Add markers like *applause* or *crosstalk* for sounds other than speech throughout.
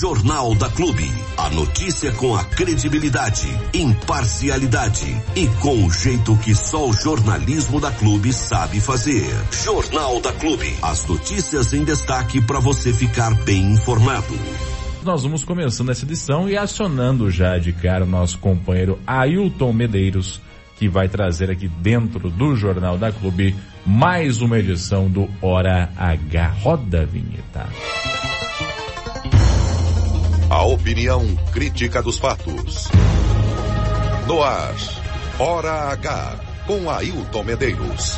Jornal da Clube. A notícia com a credibilidade, imparcialidade e com o jeito que só o jornalismo da Clube sabe fazer. Jornal da Clube. As notícias em destaque para você ficar bem informado. Nós vamos começando essa edição e acionando já de cara o nosso companheiro Ailton Medeiros, que vai trazer aqui dentro do Jornal da Clube mais uma edição do Hora H. Roda a vinheta. A opinião crítica dos fatos. No ar, Hora H, com Ailton Medeiros.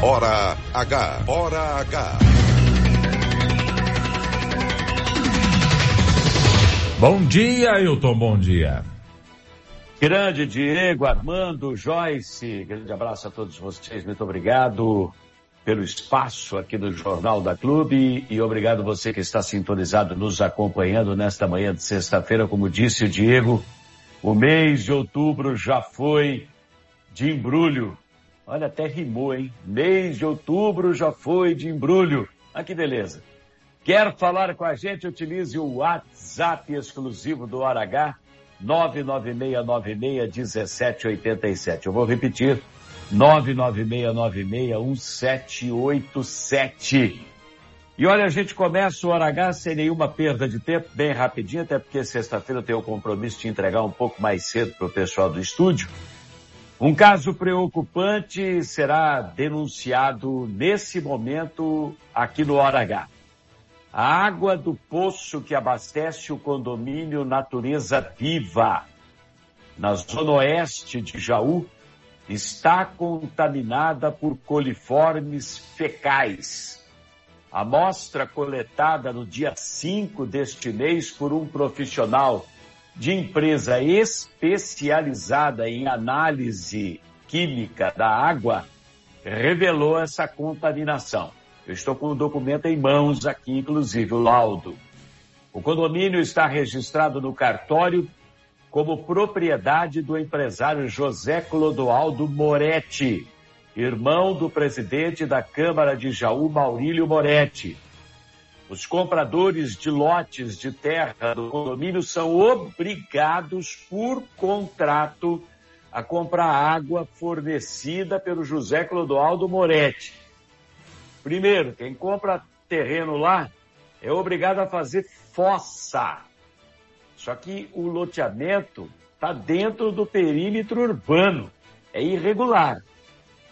Hora H, Hora H. Bom dia, Ailton, bom dia. Grande Diego, Armando, Joyce, grande abraço a todos vocês, muito obrigado pelo espaço aqui do Jornal da Clube e obrigado você que está sintonizado, nos acompanhando nesta manhã de sexta-feira, como disse o Diego, o mês de outubro já foi de embrulho. Olha, até rimou, hein? Mês de outubro já foi de embrulho. Ah, que beleza. Quer falar com a gente? Utilize o WhatsApp exclusivo do Hora H, 996961787. Eu vou repetir, 996961787. E olha, a gente começa o Hora H sem nenhuma perda de tempo, bem rapidinho, até porque sexta-feira eu tenho o compromisso de entregar um pouco mais cedo para o pessoal do estúdio. Um caso preocupante será denunciado nesse momento aqui no Hora H. A água do poço que abastece o condomínio Natureza Viva, na zona oeste de Jaú, está contaminada por coliformes fecais. A amostra coletada no dia 5 deste mês por um profissional de empresa especializada em análise química da água revelou essa contaminação. Eu estou com o documento em mãos aqui, inclusive o laudo. O condomínio está registrado no cartório como propriedade do empresário José Clodoaldo Moretti, irmão do presidente da Câmara de Jaú, Maurílio Moretti. Os compradores de lotes de terra do condomínio são obrigados por contrato a comprar água fornecida pelo José Clodoaldo Moretti. Primeiro, quem compra terreno lá é obrigado a fazer fossa só que o loteamento está dentro do perímetro urbano, é irregular.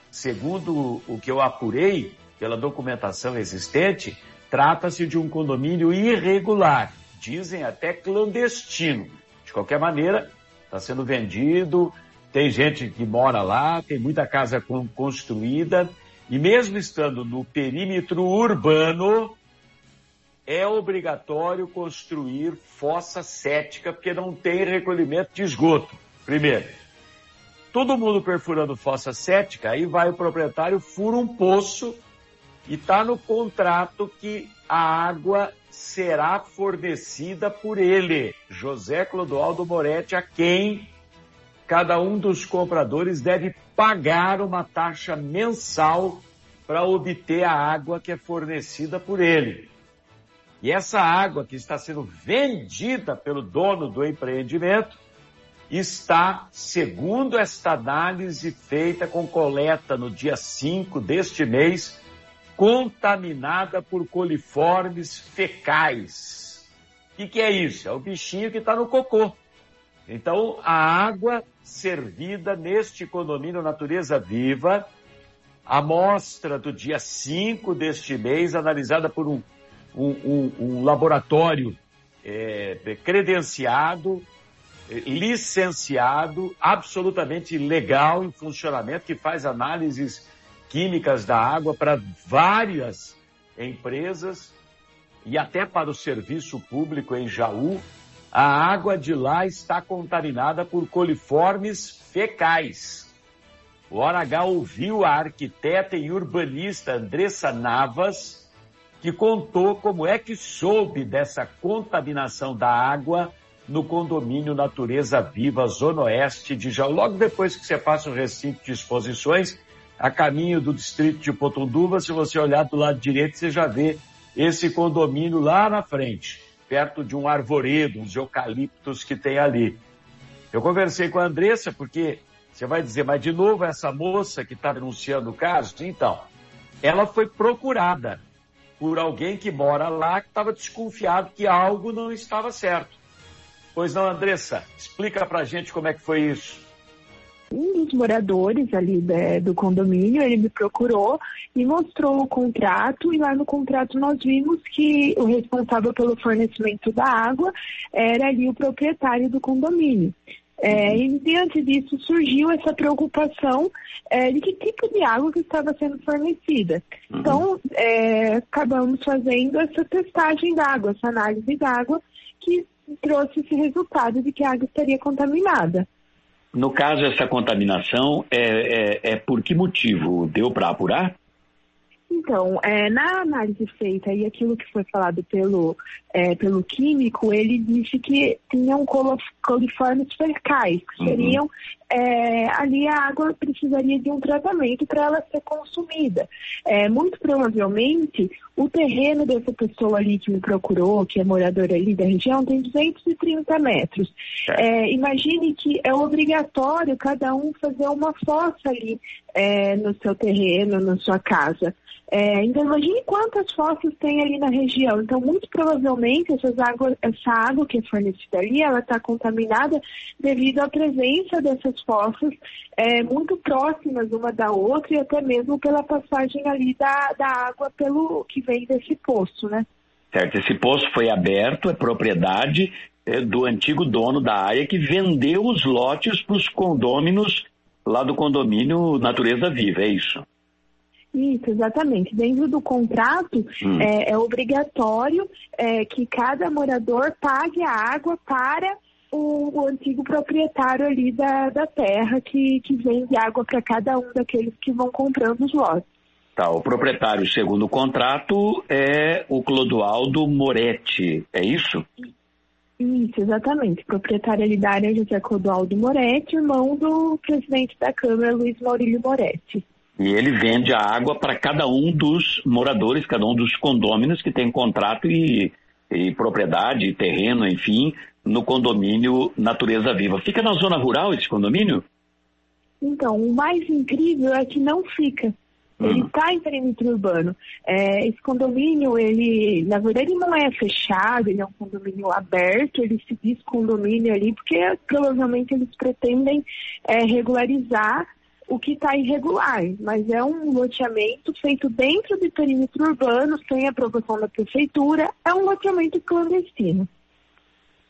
Segundo o que eu apurei pela documentação existente, trata-se de um condomínio irregular, dizem até clandestino. De qualquer maneira, está sendo vendido, tem gente que mora lá, tem muita casa construída, e mesmo estando no perímetro urbano, é obrigatório construir fossa cética, porque não tem recolhimento de esgoto. Primeiro, todo mundo perfurando fossa cética, aí vai o proprietário, fura um poço e está no contrato que a água será fornecida por ele, José Clodoaldo Moretti, a quem cada um dos compradores deve pagar uma taxa mensal para obter a água que é fornecida por ele. E essa água que está sendo vendida pelo dono do empreendimento está, segundo esta análise feita com coleta no dia 5 deste mês, contaminada por coliformes fecais. O que, é isso? É o bichinho que está no cocô. Então, a água servida neste condomínio Natureza Viva, amostra do dia 5 deste mês, analisada por um um, um, um laboratório é, credenciado, licenciado, absolutamente legal em funcionamento, que faz análises químicas da água para várias empresas e até para o serviço público em Jaú. A água de lá está contaminada por coliformes fecais. O Hora H ouviu a arquiteta e urbanista Andressa Navas, que contou como é que soube dessa contaminação da água no condomínio Natureza Viva, Zona Oeste de Jaú. Logo depois que você passa o recinto de exposições, a caminho do distrito de Potunduva, se você olhar do lado direito, você já vê esse condomínio lá na frente, perto de um arvoredo, uns eucaliptos que tem ali. Eu conversei com a Andressa, porque você vai dizer, mas de novo essa moça que está denunciando o caso? Então, ela foi procurada por alguém que mora lá que estava desconfiado que algo não estava certo. Pois não, Andressa, explica pra gente como é que foi isso um dos moradores ali né, do condomínio, ele me procurou e mostrou o contrato e lá no contrato nós vimos que o responsável pelo fornecimento da água era ali o proprietário do condomínio. É, e diante disso surgiu essa preocupação é, de que tipo de água que estava sendo fornecida. Uhum. Então, é, acabamos fazendo essa testagem da água, essa análise da água, que trouxe esse resultado de que a água estaria contaminada. No caso, essa contaminação é, é, é por que motivo? Deu para apurar? Então, é, na análise feita e aquilo que foi falado pelo, é, pelo químico, ele disse que tinham coliformes fecais, que uhum. seriam é, ali a água precisaria de um tratamento para ela ser consumida. É, muito provavelmente, o terreno dessa pessoa ali que me procurou, que é moradora ali da região, tem 230 metros. É, imagine que é obrigatório cada um fazer uma fossa ali é, no seu terreno, na sua casa. É, então imagine quantas fossas tem ali na região. Então, muito provavelmente essas essa água que é fornecida ali, ela está contaminada devido à presença dessas fossas é, muito próximas uma da outra e até mesmo pela passagem ali da, da água pelo que vem desse poço, né? Certo, esse poço foi aberto, é propriedade é, do antigo dono da área que vendeu os lotes para os condôminos lá do condomínio Natureza Viva, é isso? Isso, exatamente. Dentro do contrato, hum. é, é, obrigatório é, que cada morador pague a água para o, o antigo proprietário ali da, da terra que, que vende água para cada um daqueles que vão comprando os lotes. Tá, o proprietário, segundo o contrato, é o Clodoaldo Moretti, é isso? Isso, exatamente. Proprietário ali da área José Clodoaldo Moretti, irmão do presidente da Câmara, Luiz Maurílio Moretti. E ele vende a água para cada um dos moradores, cada um dos condôminos que tem contrato e, e propriedade, terreno, enfim, no condomínio Natureza Viva. Fica na zona rural esse condomínio? Então, o mais incrível é que não fica. Ele está hum. em perímetro urbano. É, esse condomínio, ele, na verdade, não é fechado, ele é um condomínio aberto, ele se diz condomínio ali, porque provavelmente eles pretendem é, regularizar o que está irregular, mas é um loteamento feito dentro do perímetro urbano, sem aprovação da prefeitura, é um loteamento clandestino.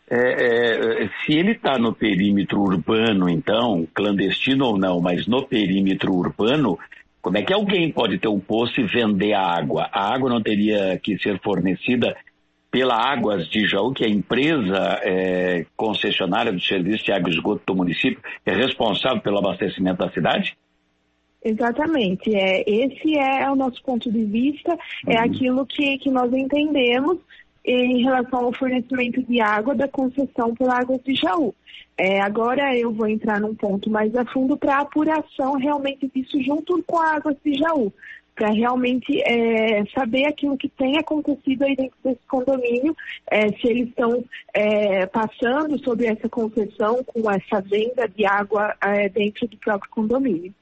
É, é, se ele está no perímetro urbano, então, clandestino ou não, mas no perímetro urbano, como é que alguém pode ter um poço e vender a água? A água não teria que ser fornecida pela Águas de Jaú, que é a empresa é, concessionária do serviço de água e esgoto do município, é responsável pelo abastecimento da cidade? Exatamente. É, esse é o nosso ponto de vista, é uhum. aquilo que, que nós entendemos em relação ao fornecimento de água da concessão pela Águas de Jaú. É, agora eu vou entrar num ponto mais a fundo para a apuração realmente disso junto com a Águas de Jaú para realmente é, saber aquilo que tem acontecido aí dentro desse condomínio, é, se eles estão é, passando sobre essa concessão com essa venda de água é, dentro do próprio condomínio.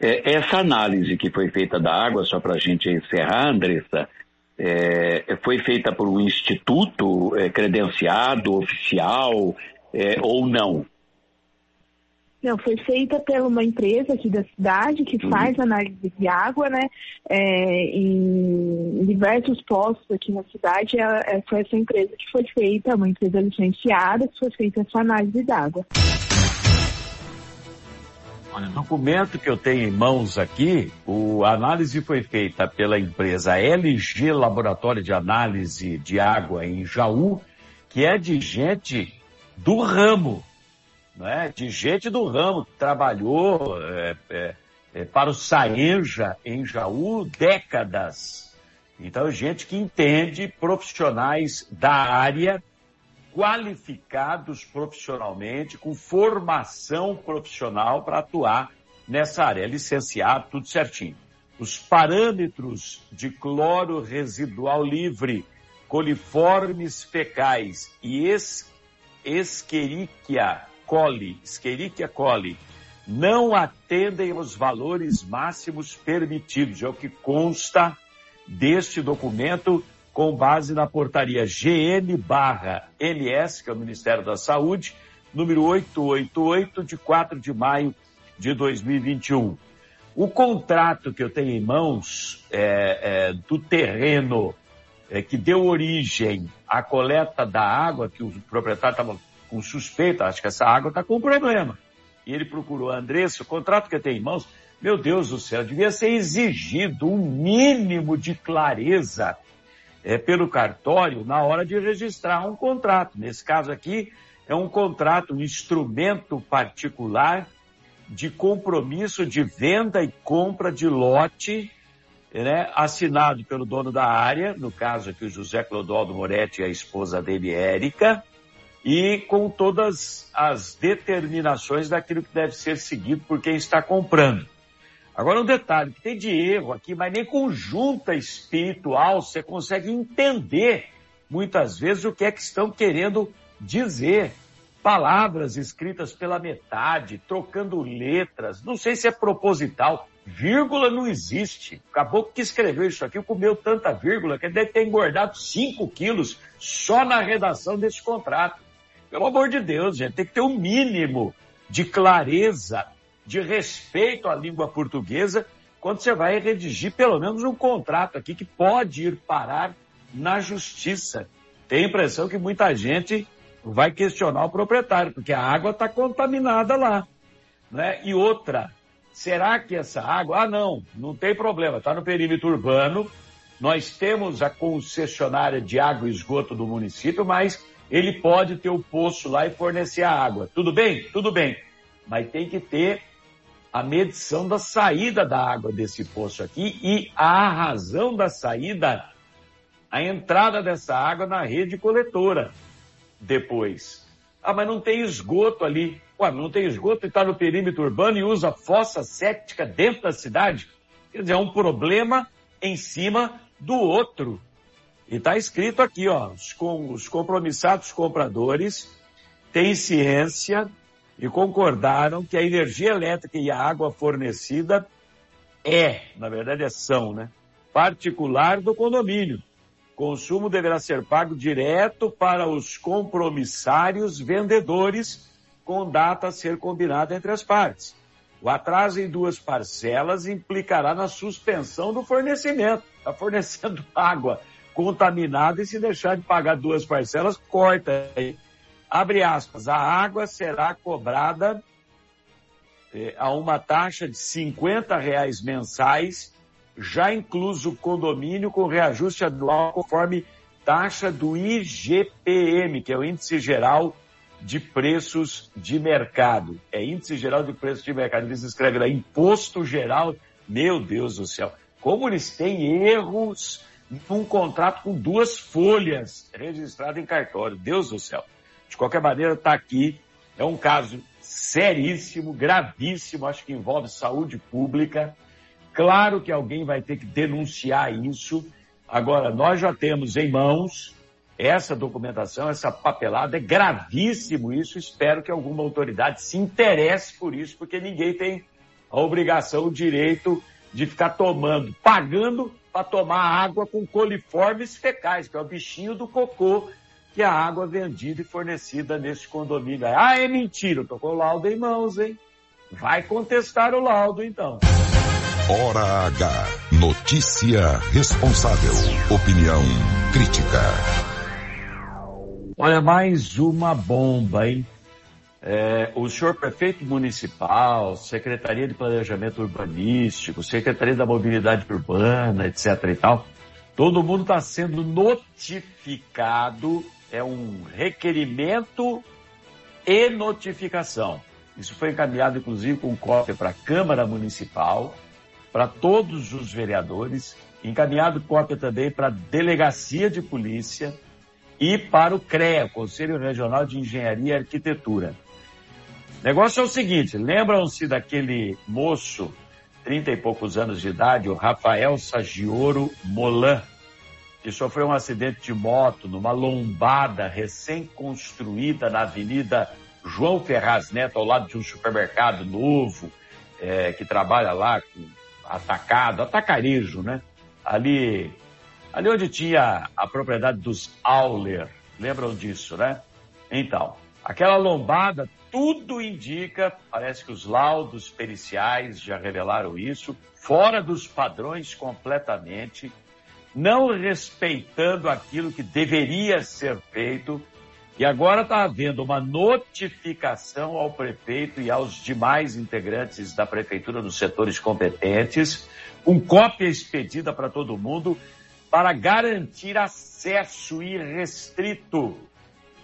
É, essa análise que foi feita da água, só para a gente encerrar, Andressa, é, foi feita por um instituto credenciado, oficial ou não? Não, foi feita por uma empresa aqui da cidade que uhum. faz análise de água, né? É, em diversos postos aqui na cidade, é, é, foi essa empresa que foi feita, uma empresa licenciada, que foi feita essa análise de água. Olha, o documento que eu tenho em mãos aqui, o, a análise foi feita pela empresa LG Laboratório de Análise de Água em Jaú, que é de gente do ramo né, de gente do ramo que trabalhou é, é, é, para o Saenja em Jaú décadas. Então, gente que entende, profissionais da área, qualificados profissionalmente, com formação profissional para atuar nessa área, licenciado, tudo certinho. os parâmetros de cloro residual livre, coliformes fecais e es, Escherichia coli, Escherichia coli, não atendem aos valores máximos permitidos, é o que consta deste documento com base na portaria GN/MS, que é o Ministério da Saúde, número 888 de 4 de maio de 2021. O contrato que eu tenho em mãos é, é, do terreno é, que deu origem à coleta da água, que o proprietário estava com suspeita, acho que essa água está com problema. E ele procurou a Andressa, o contrato que eu tenho em mãos, meu Deus do céu, devia ser exigido um mínimo de clareza é, pelo cartório na hora de registrar um contrato. Nesse caso aqui, é um contrato, um instrumento particular de compromisso de venda e compra de lote, né, assinado pelo dono da área, no caso aqui o José Clodoaldo Moretti e a esposa dele, Érica, e com todas as determinações daquilo que deve ser seguido por quem está comprando. Agora um detalhe, que tem de erro aqui, mas nem com junta espiritual você consegue entender muitas vezes o que é que estão querendo dizer palavras escritas pela metade, trocando letras. Não sei se é proposital. Vírgula não existe. O caboclo que escreveu isso aqui comeu tanta vírgula que ele deve ter engordado 5 quilos só na redação desse contrato. Pelo amor de Deus, gente, tem que ter um mínimo de clareza, de respeito à língua portuguesa quando você vai redigir pelo menos um contrato aqui que pode ir parar na justiça. Tem a impressão que muita gente vai questionar o proprietário, porque a água está contaminada lá. Né? E outra, será que essa água. Ah, não, não tem problema, está no perímetro urbano. Nós temos a concessionária de água e esgoto do município, mas ele pode ter o poço lá e fornecer a água. Tudo bem? Tudo bem. Mas tem que ter a medição da saída da água desse poço aqui e a razão da saída, a entrada dessa água na rede coletora depois. Ah, mas não tem esgoto ali. Ué, não tem esgoto e está no perímetro urbano e usa fossa séptica dentro da cidade? Quer dizer, é um problema em cima do outro. E está escrito aqui, ó, os, com, os compromissados compradores têm ciência e concordaram que a energia elétrica e a água fornecida é, na verdade é são, né, particular do condomínio Consumo deverá ser pago direto para os compromissários vendedores, com data a ser combinada entre as partes. O atraso em duas parcelas implicará na suspensão do fornecimento. Está fornecendo *laughs* água contaminada e se deixar de pagar duas parcelas, corta aí. Abre aspas, a água será cobrada eh, a uma taxa de 50 reais mensais já incluso o condomínio com reajuste anual conforme taxa do IGPM, que é o Índice Geral de Preços de Mercado. É Índice Geral de Preços de Mercado. Eles escrevem lá Imposto Geral. Meu Deus do céu. Como eles têm erros num contrato com duas folhas registrado em cartório. Deus do céu. De qualquer maneira, está aqui. É um caso seríssimo, gravíssimo, acho que envolve saúde pública. Claro que alguém vai ter que denunciar isso. Agora, nós já temos em mãos essa documentação, essa papelada. É gravíssimo isso. Espero que alguma autoridade se interesse por isso, porque ninguém tem a obrigação, o direito de ficar tomando, pagando para tomar água com coliformes fecais, que é o bichinho do cocô, que é a água vendida e fornecida nesse condomínio. Ah, é mentira, com o laudo em mãos, hein? Vai contestar o laudo, então. Hora H. Notícia responsável. Opinião crítica. Olha, mais uma bomba, hein? É, o senhor prefeito municipal, Secretaria de Planejamento Urbanístico, Secretaria da Mobilidade Urbana, etc e tal, todo mundo está sendo notificado, é um requerimento e notificação. Isso foi encaminhado, inclusive, com cópia para a Câmara Municipal, para todos os vereadores, encaminhado cópia também para a Delegacia de Polícia e para o CREA, Conselho Regional de Engenharia e Arquitetura. Negócio é o seguinte, lembram-se daquele moço 30 e poucos anos de idade, o Rafael Sagioro Molan, que sofreu um acidente de moto numa lombada recém-construída na Avenida João Ferraz Neto, ao lado de um supermercado novo, é, que trabalha lá com atacado, atacarejo, né? Ali, ali onde tinha a propriedade dos Auler, lembram disso, né? Então, aquela lombada, tudo indica, parece que os laudos periciais já revelaram isso, fora dos padrões completamente, não respeitando aquilo que deveria ser feito. E agora está havendo uma notificação ao prefeito e aos demais integrantes da prefeitura dos setores competentes, com cópia expedida para todo mundo, para garantir acesso irrestrito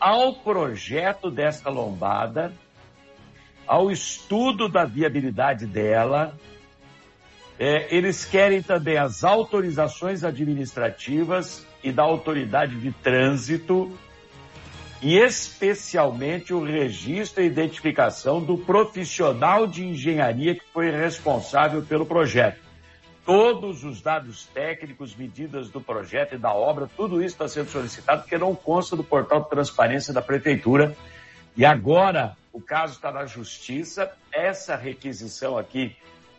ao projeto desta lombada, ao estudo da viabilidade dela, é, eles querem também as autorizações administrativas e da autoridade de trânsito e especialmente o registro e identificação do profissional de engenharia que foi responsável pelo projeto. Todos os dados técnicos, medidas do projeto e da obra, tudo isso está sendo solicitado porque não consta do portal de transparência da prefeitura. E agora o caso está na justiça. Essa requisição aqui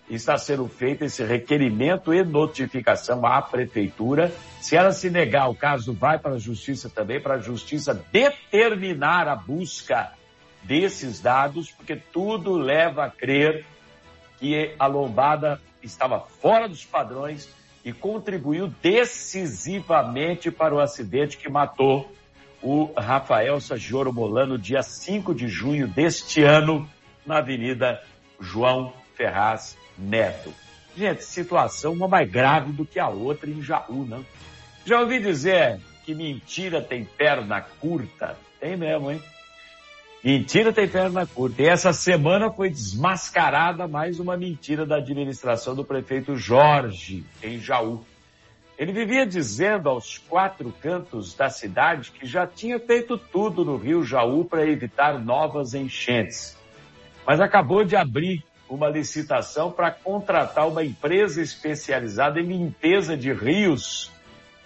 está sendo feito esse requerimento e notificação à prefeitura. Se ela se negar, o caso vai para a justiça também, para a justiça determinar a busca desses dados, porque tudo leva a crer que a lombada estava fora dos padrões e contribuiu decisivamente para o acidente que matou o Rafael Sagioro Molano, dia 5 de junho deste ano, na Avenida João Ferraz Neto. Gente, situação uma mais grave do que a outra em Jaú, né? Já ouvi dizer que mentira tem perna curta? Tem mesmo, hein? Mentira tem perna curta. E essa semana foi desmascarada mais uma mentira da administração do prefeito Jorge, em Jaú. Ele vivia dizendo aos quatro cantos da cidade que já tinha feito tudo no Rio Jaú para evitar novas enchentes. Mas acabou de abrir uma licitação para contratar uma empresa especializada em limpeza de rios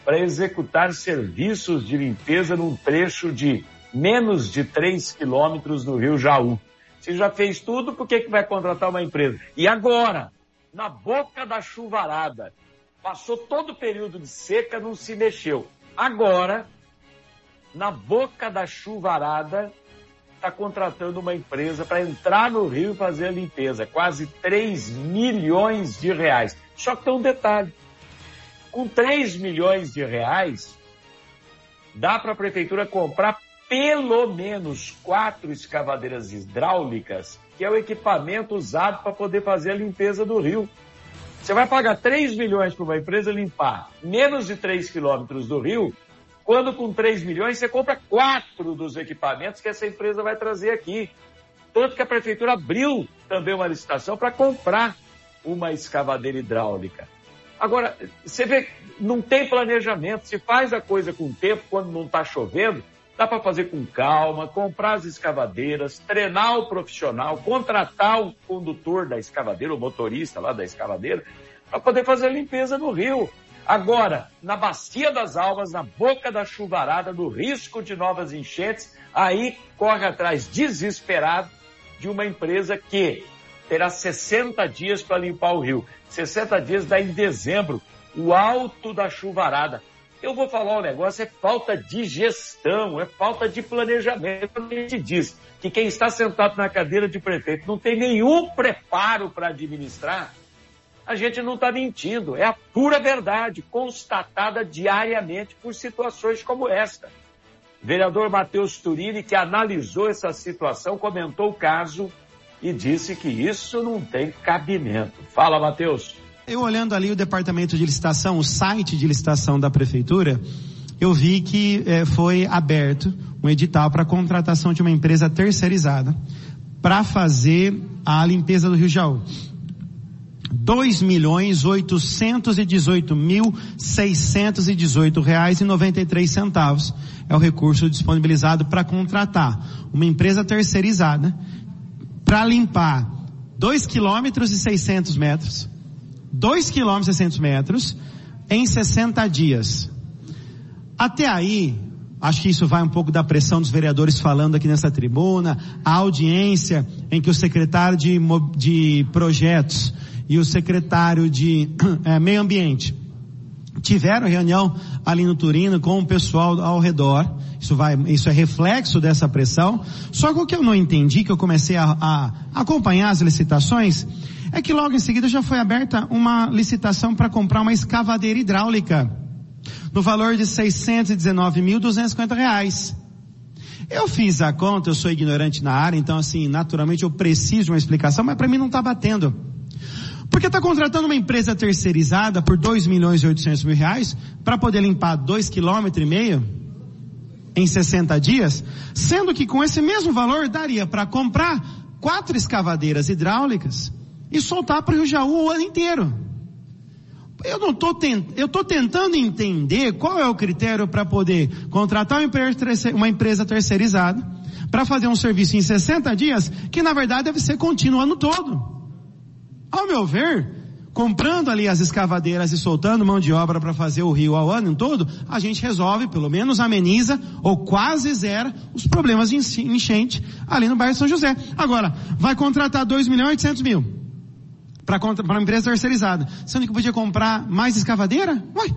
para executar serviços de limpeza num trecho de menos de 3 quilômetros do Rio Jaú. Se já fez tudo, por que, que vai contratar uma empresa? E agora, na boca da chuvarada, passou todo o período de seca, não se mexeu. Agora, na boca da chuvarada, está contratando uma empresa para entrar no rio e fazer a limpeza. Quase 3 milhões de reais. Só que tem um detalhe. Com 3 milhões de reais, dá para a prefeitura comprar pelo menos quatro escavadeiras hidráulicas, que é o equipamento usado para poder fazer a limpeza do rio. Você vai pagar 3 milhões para uma empresa limpar menos de 3 quilômetros do rio, quando com 3 milhões você compra quatro dos equipamentos que essa empresa vai trazer aqui. Tanto que a prefeitura abriu também uma licitação para comprar uma escavadeira hidráulica. Agora, você vê, não tem planejamento, se faz a coisa com tempo, quando não está chovendo, dá para fazer com calma, comprar as escavadeiras, treinar o profissional, contratar o condutor da escavadeira, o motorista lá da escavadeira, para poder fazer a limpeza no rio. Agora, na bacia das almas, na boca da chuvarada, do risco de novas enchentes, aí corre atrás desesperado de uma empresa que terá 60 dias para limpar o rio. 60 dias dá em dezembro, o alto da chuvarada. Eu vou falar um negócio, é falta de gestão, é falta de planejamento. A gente diz que quem está sentado na cadeira de prefeito não tem nenhum preparo para administrar a gente não está mentindo, é a pura verdade, constatada diariamente por situações como esta. Vereador Matheus Turini, que analisou essa situação, comentou o caso e disse que isso não tem cabimento. Fala, Matheus. Eu olhando ali o departamento de licitação, o site de licitação da prefeitura, eu vi que eh, foi aberto um edital para contratação de uma empresa terceirizada para fazer a limpeza do Rio Jaú. Dois milhões oitocentos e dezoito mil seiscentos e dezoito reais e noventa e três centavos é o recurso disponibilizado para contratar uma empresa terceirizada para limpar dois quilômetros e seiscentos metros 2 km e 600 metros em 60 dias. Até aí, acho que isso vai um pouco da pressão dos vereadores falando aqui nessa tribuna, a audiência em que o secretário de, de projetos e o secretário de é, *clears throat* meio ambiente tiveram reunião ali no Turino com o pessoal ao redor. Isso vai, isso é reflexo dessa pressão. Só que o que eu não entendi, que eu comecei a, a acompanhar as licitações, é que logo em seguida já foi aberta uma licitação para comprar uma escavadeira hidráulica no valor de 619.250 reais. Eu fiz a conta, eu sou ignorante na área, então assim, naturalmente eu preciso de uma explicação, mas para mim não está batendo. Porque está contratando uma empresa terceirizada por 2 milhões e 800 mil reais para poder limpar 2 quilômetros e meio em 60 dias, sendo que com esse mesmo valor daria para comprar quatro escavadeiras hidráulicas e soltar para o Rio Jaú o ano inteiro. Eu não tô tent... eu tô tentando entender qual é o critério para poder contratar uma empresa, terceirizada para fazer um serviço em 60 dias, que na verdade deve ser contínuo o ano todo. Ao meu ver, comprando ali as escavadeiras e soltando mão de obra para fazer o rio ao ano todo, a gente resolve, pelo menos ameniza ou quase zera os problemas de enchente ali no bairro de São José. Agora, vai contratar 2 milhões e 800 mil para uma empresa terceirizada, sendo que podia comprar mais escavadeira? Ué,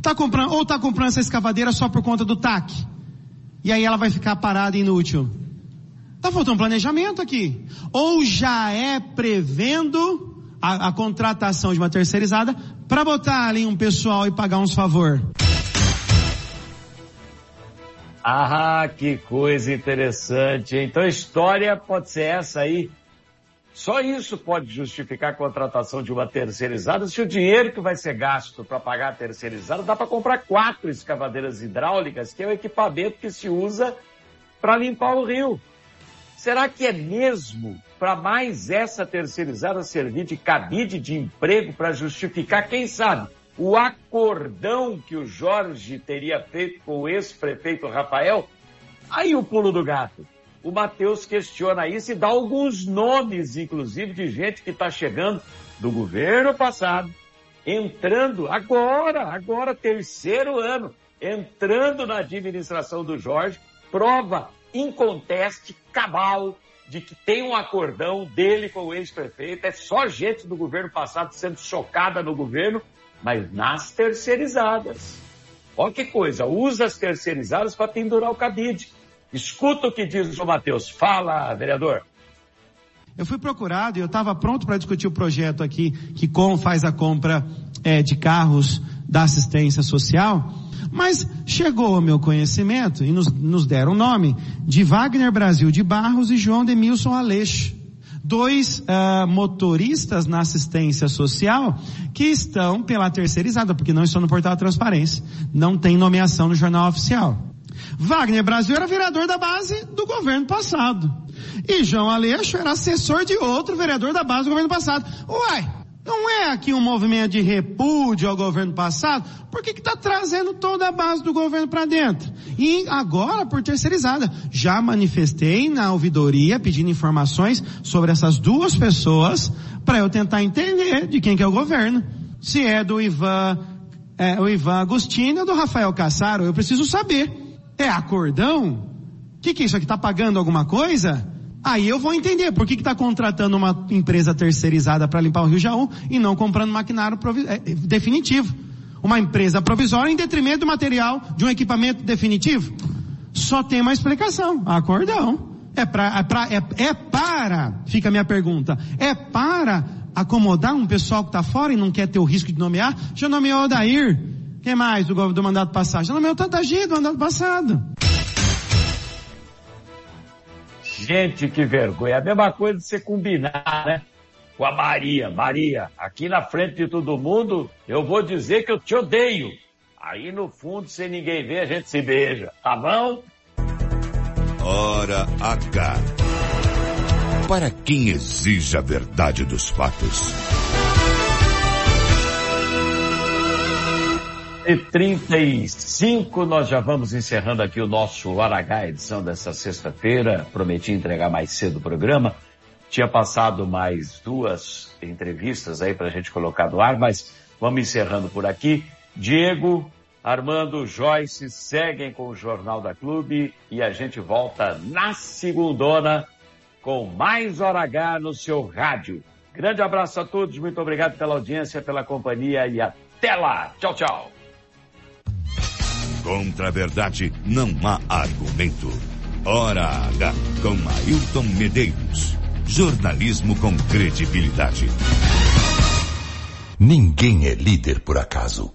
tá comprando, ou tá comprando essa escavadeira só por conta do TAC? E aí ela vai ficar parada e inútil. Está faltando planejamento aqui. Ou já é prevendo a, a contratação de uma terceirizada para botar ali um pessoal e pagar uns favor. Ah, que coisa interessante. Então a história pode ser essa aí. Só isso pode justificar a contratação de uma terceirizada. Se o dinheiro que vai ser gasto para pagar a terceirizada dá para comprar quatro escavadeiras hidráulicas, que é o equipamento que se usa para limpar o rio. Será que é mesmo para mais essa terceirizada servir de cabide de emprego para justificar, quem sabe, o acordão que o Jorge teria feito com o ex-prefeito Rafael? Aí o pulo do gato. O Matheus questiona isso e dá alguns nomes, inclusive, de gente que está chegando do governo passado, entrando agora, agora terceiro ano, entrando na administração do Jorge, prova inconteste, cabal, de que tem um acordão dele com o ex-prefeito, é só gente do governo passado sendo chocada no governo, mas nas terceirizadas. Olha que coisa, usa as terceirizadas para pendurar o cabide. Escuta o que diz o Matheus. Fala, vereador. Eu fui procurado e eu estava pronto para discutir o projeto aqui que com faz a compra é, de carros da assistência social. Mas chegou ao meu conhecimento, e nos, nos deram o nome, de Wagner Brasil de Barros e João Demilson Aleixo. Dois uh, motoristas na assistência social que estão pela terceirizada, porque não estão no portal da transparência. Não tem nomeação no jornal oficial. Wagner Brasil era vereador da base do governo passado. E João Aleixo era assessor de outro vereador da base do governo passado. Uai, não é aqui um movimento de repúdio ao governo passado, porque está trazendo toda a base do governo para dentro. E agora por terceirizada. Já manifestei na ouvidoria pedindo informações sobre essas duas pessoas para eu tentar entender de quem que é o governo. Se é do Ivan, é, o Ivan Agostinho ou do Rafael Cassaro, eu preciso saber. É acordão? O que, que é isso aqui? Está pagando alguma coisa? Aí eu vou entender por que está contratando uma empresa terceirizada para limpar o Rio Jaú e não comprando maquinário é, definitivo. Uma empresa provisória em detrimento do material de um equipamento definitivo. Só tem uma explicação. Acordão. É, pra, é, pra, é, é para, fica a minha pergunta, é para acomodar um pessoal que está fora e não quer ter o risco de nomear? Já nomeou o Dair. Quem mais do, do mandato passado? Já nomeou tanta gente do mandato passado. Gente, que vergonha. É a mesma coisa de você combinar, né? Com a Maria. Maria, aqui na frente de todo mundo, eu vou dizer que eu te odeio. Aí no fundo, sem ninguém ver, a gente se beija. Tá bom? Hora H. Para quem exige a verdade dos fatos. E 35, nós já vamos encerrando aqui o nosso H, edição dessa sexta-feira. Prometi entregar mais cedo o programa. Tinha passado mais duas entrevistas aí para a gente colocar no ar, mas vamos encerrando por aqui. Diego, Armando, Joyce seguem com o Jornal da Clube e a gente volta na segundona com mais Hora H no seu rádio. Grande abraço a todos, muito obrigado pela audiência, pela companhia e até lá. Tchau, tchau. Contra a verdade não há argumento. Hora H com Ailton Medeiros. Jornalismo com credibilidade. Ninguém é líder por acaso.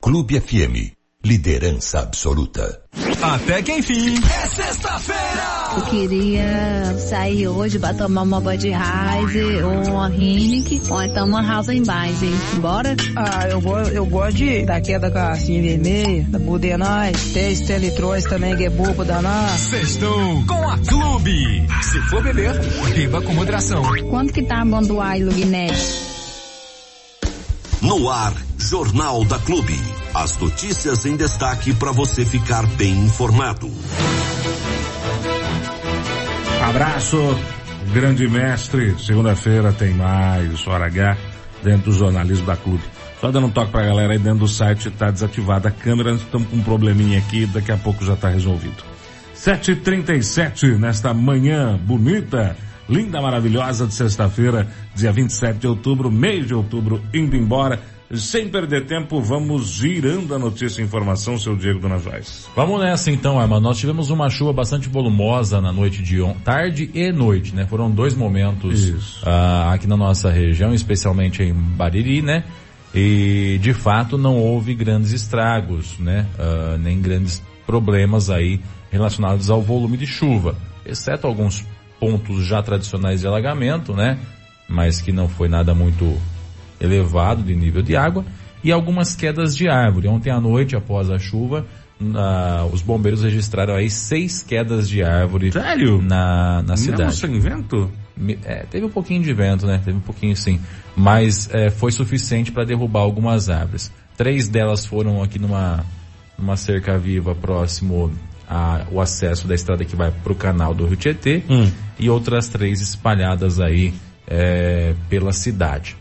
Clube FM. Liderança absoluta. Até que enfim. É sexta-feira! Eu queria sair hoje pra tomar uma Budweiser ou uma Heineken ou então uma House Base. Bora? Ah, eu, go eu gosto de daquela calcinha vermelha, da Budenais, tem Stanley Troyes também que é bobo danado. Sextou com a Clube. Se for beber, beba com moderação. Quanto que tá a Banduai Luginete? No ar, Jornal da Clube. As notícias em destaque para você ficar bem informado. Abraço, grande mestre. Segunda-feira tem mais Hora H dentro do jornalismo da Clube. Só dando um toque pra galera aí dentro do site, tá desativada a câmera, estamos com um probleminha aqui, daqui a pouco já tá resolvido. 7h37 nesta manhã bonita, linda, maravilhosa de sexta-feira, dia 27 de outubro, mês de outubro, indo embora. Sem perder tempo, vamos girando a notícia e informação, seu Diego Dona Joyce. Vamos nessa então, Armando. Nós tivemos uma chuva bastante volumosa na noite de ontem, tarde e noite, né? Foram dois momentos uh, aqui na nossa região, especialmente em Bariri, né? E de fato não houve grandes estragos, né? Uh, nem grandes problemas aí relacionados ao volume de chuva, exceto alguns pontos já tradicionais de alagamento, né? Mas que não foi nada muito elevado de nível de água e algumas quedas de árvore. Ontem à noite, após a chuva, os bombeiros registraram aí seis quedas de árvore Sério? na, na cidade. sem vento? É, teve um pouquinho de vento, né? Teve um pouquinho sim. Mas é, foi suficiente para derrubar algumas árvores. Três delas foram aqui numa, numa cerca viva próximo ao acesso da estrada que vai para o canal do Rio Tietê Hum. e outras três espalhadas aí é, pela cidade.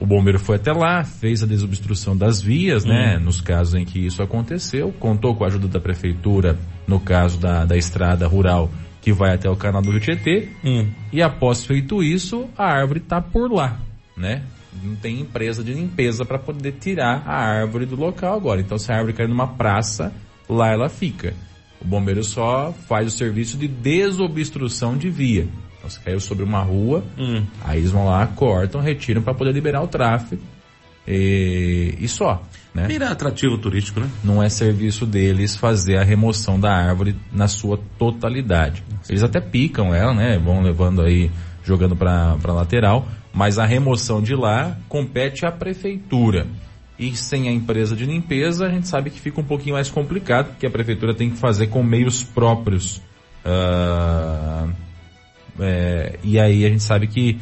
O bombeiro foi até lá, fez a desobstrução das vias, né? Nos casos em que isso aconteceu, contou com a ajuda da prefeitura, no caso da, da estrada rural que vai até o canal do Rio Tietê. Hum. E após feito isso, a árvore está por lá, né? Não tem empresa de limpeza para poder tirar a árvore do local agora. Então, se a árvore cair numa praça, lá ela fica. O bombeiro só faz o serviço de desobstrução de via. Então, se caiu sobre uma rua, Hum. aí eles vão lá, cortam, retiram para poder liberar o tráfego. E, e só, né? Vira atrativo turístico, né? não é serviço deles fazer a remoção da árvore na sua totalidade. Eles até picam ela, né? Vão levando aí, jogando para lateral, mas a remoção de lá compete à prefeitura. E sem a empresa de limpeza, a gente sabe que fica um pouquinho mais complicado, porque a prefeitura tem que fazer com meios próprios. Ah, é, e aí a gente sabe que,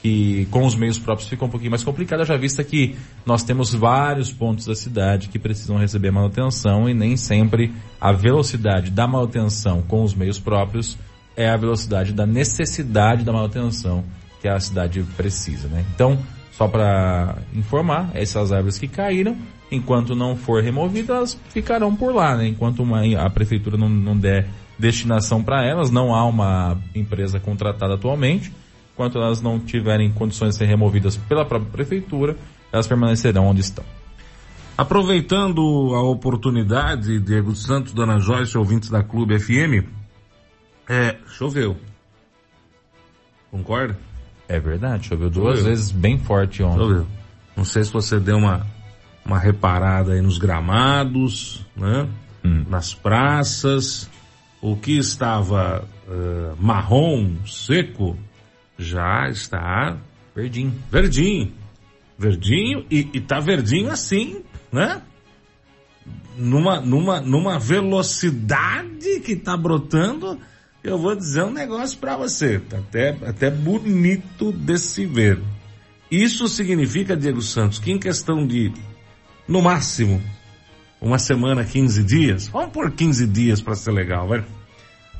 que com os meios próprios fica um pouquinho mais complicado, já vista que nós temos vários pontos da cidade que precisam receber manutenção e nem sempre a velocidade da manutenção com os meios próprios é a velocidade da necessidade da manutenção que a cidade precisa, né? Então, só para informar, essas árvores que caíram, enquanto não for removidas, elas ficarão por lá, né? Enquanto uma, a prefeitura não, não der destinação para elas, não há uma empresa contratada atualmente. Enquanto elas não tiverem condições de ser removidas pela própria prefeitura, elas permanecerão onde estão. Aproveitando a oportunidade, Diego Santos, Dona Joyce, ouvintes da Clube FM, é, choveu. Concorda? É verdade, choveu duas Choveu. vezes bem forte ontem. Choveu. Não sei se você deu uma, uma reparada aí nos gramados, né? Hum. Nas praças. O que estava eh, marrom, seco, já está Verdinho. verdinho. Verdinho e, e tá verdinho assim, né? Numa, numa, numa velocidade que tá brotando, eu vou dizer um negócio para você. Até, até bonito de se ver. Isso significa, Diego Santos, que em questão de, no máximo, uma semana, 15 dias, vamos por 15 dias para ser legal, vai.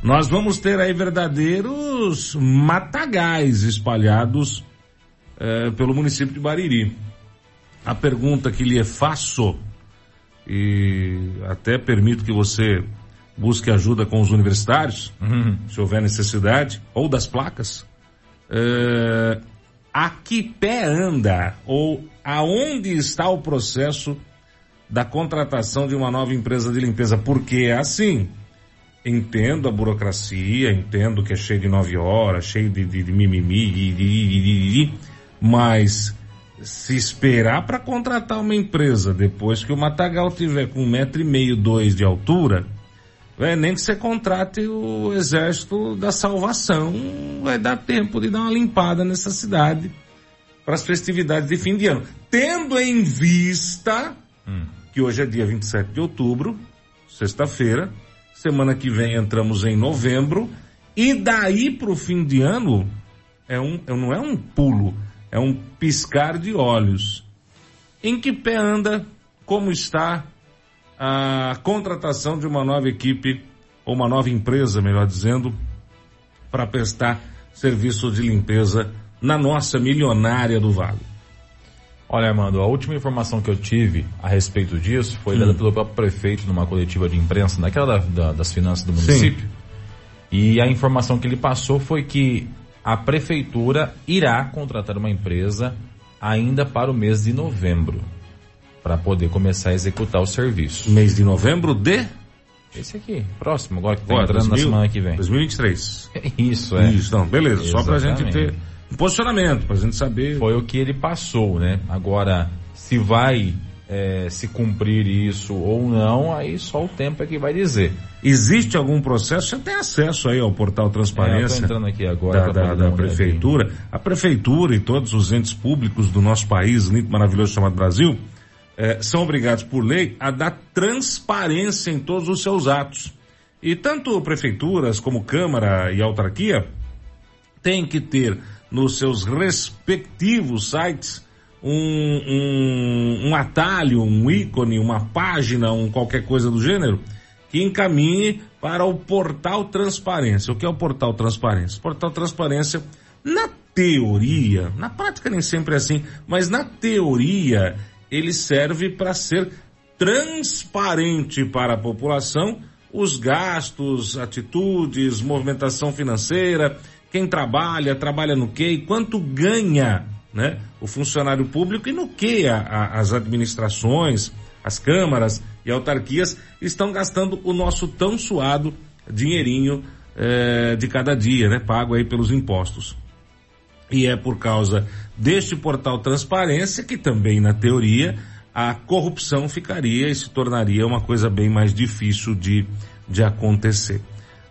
nós vamos ter aí verdadeiros matagais espalhados eh, pelo município de Bariri. A pergunta que lhe faço, e até permito que você busque ajuda com os universitários, Uhum. se houver necessidade, ou das placas, eh, a que pé anda, ou aonde está o processo da contratação de uma nova empresa de limpeza? Porque é assim, entendo a burocracia, entendo que é cheio de nove horas, cheio de, de, de mimimi, de, mas se esperar para contratar uma empresa depois que o matagal tiver com um metro e meio, dois de altura, é, nem que você contrate o exército da salvação, vai dar tempo de dar uma limpada nessa cidade para as festividades de fim de ano. Tendo em vista que hoje é dia 27 de outubro, sexta-feira, semana que vem entramos em novembro, e daí para o fim de ano é um, é- não é um pulo, é um piscar de olhos. Em que pé anda, como está a contratação de uma nova equipe, ou uma nova empresa, melhor dizendo, para prestar serviço de limpeza na nossa milionária do Vale. Olha, Armando, a última informação que eu tive a respeito disso foi Hum. dada pelo próprio prefeito numa coletiva de imprensa, naquela da- da- das finanças do município. E a informação que ele passou foi que a prefeitura irá contratar uma empresa ainda para o mês de novembro, para poder começar a executar o serviço. Mês de novembro de? Esse aqui, próximo, agora que está Agora, entrando 2000, na semana que vem. 2023. *laughs* Isso, é. Isso, não, beleza. Só pra gente Exatamente. ter um posicionamento, pra gente saber. Foi o que ele passou, né? Agora, se vai é, se cumprir isso ou não, aí só o tempo é que vai dizer. Existe algum processo? Você tem acesso aí ao portal É, Transparência tô entrando aqui agora da, da- da prefeitura. A prefeitura e todos os entes públicos do nosso país, lindo, maravilhoso chamado Brasil, eh, são obrigados por lei a dar transparência em todos os seus atos. E tanto prefeituras como Câmara e autarquia têm que ter nos seus respectivos sites um, um, um atalho, um ícone, uma página, um qualquer coisa do gênero, que encaminhe para o portal Transparência. O que é o portal Transparência? Portal Transparência, na teoria, na prática nem sempre é assim, mas na teoria, ele serve para ser transparente para a população os gastos, atitudes, movimentação financeira, quem trabalha, trabalha no que e quanto ganha, né? O funcionário público e no que a- a- as administrações, as câmaras e autarquias estão gastando o nosso tão suado dinheirinho eh, de cada dia, né? Pago aí pelos impostos. E é por causa deste portal Transparência que também, na teoria, a corrupção ficaria e se tornaria uma coisa bem mais difícil de, de acontecer.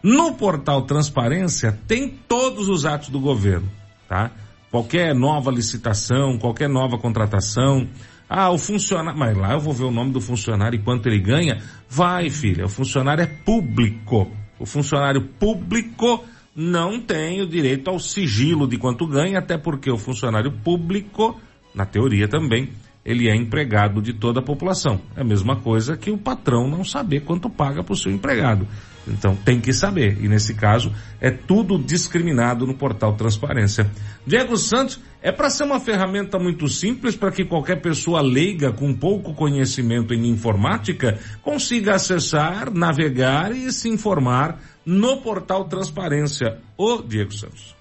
No portal Transparência tem todos os atos do governo, tá? Qualquer nova licitação, qualquer nova contratação. Ah, o funcionário, mas lá eu vou ver o nome do funcionário e quanto ele ganha. Vai, filha, o funcionário é público. O funcionário público não tem o direito ao sigilo de quanto ganha, até porque o funcionário público, na teoria também, ele é empregado de toda a população. É a mesma coisa que o patrão não saber quanto paga para o seu empregado. Então tem que saber. E nesse caso é tudo discriminado no portal Transparência. Diego Santos é para ser uma ferramenta muito simples para que qualquer pessoa leiga com pouco conhecimento em informática consiga acessar, navegar e se informar no portal Transparência. Ô Diego Santos.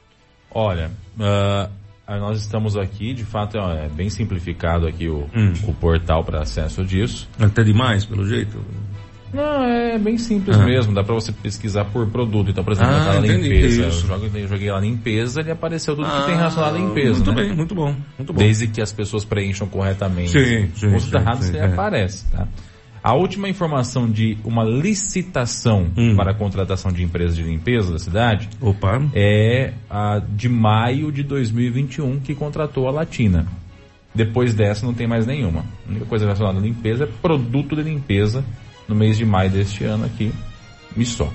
Olha, ah, nós estamos aqui, de fato é é bem simplificado aqui o, Hum. o portal para acesso disso. Até demais, pelo jeito. Não, é bem simples Ah. mesmo, dá para você pesquisar por produto. Então, por exemplo, Ah, eu limpeza, eu joguei, joguei lá limpeza e apareceu tudo Ah, que tem relacionado à limpeza. muito né? bem, muito bom, muito bom. Desde que as pessoas preencham corretamente Sim, sim, os sim, sim, você é. aparece, tá? A última informação de uma licitação Hum. para a contratação de empresas de limpeza da cidade Opa. é a de maio de 2021 que contratou a Latina. Depois dessa não tem mais nenhuma. A única coisa relacionada à limpeza é produto de limpeza no mês de maio deste ano aqui e só.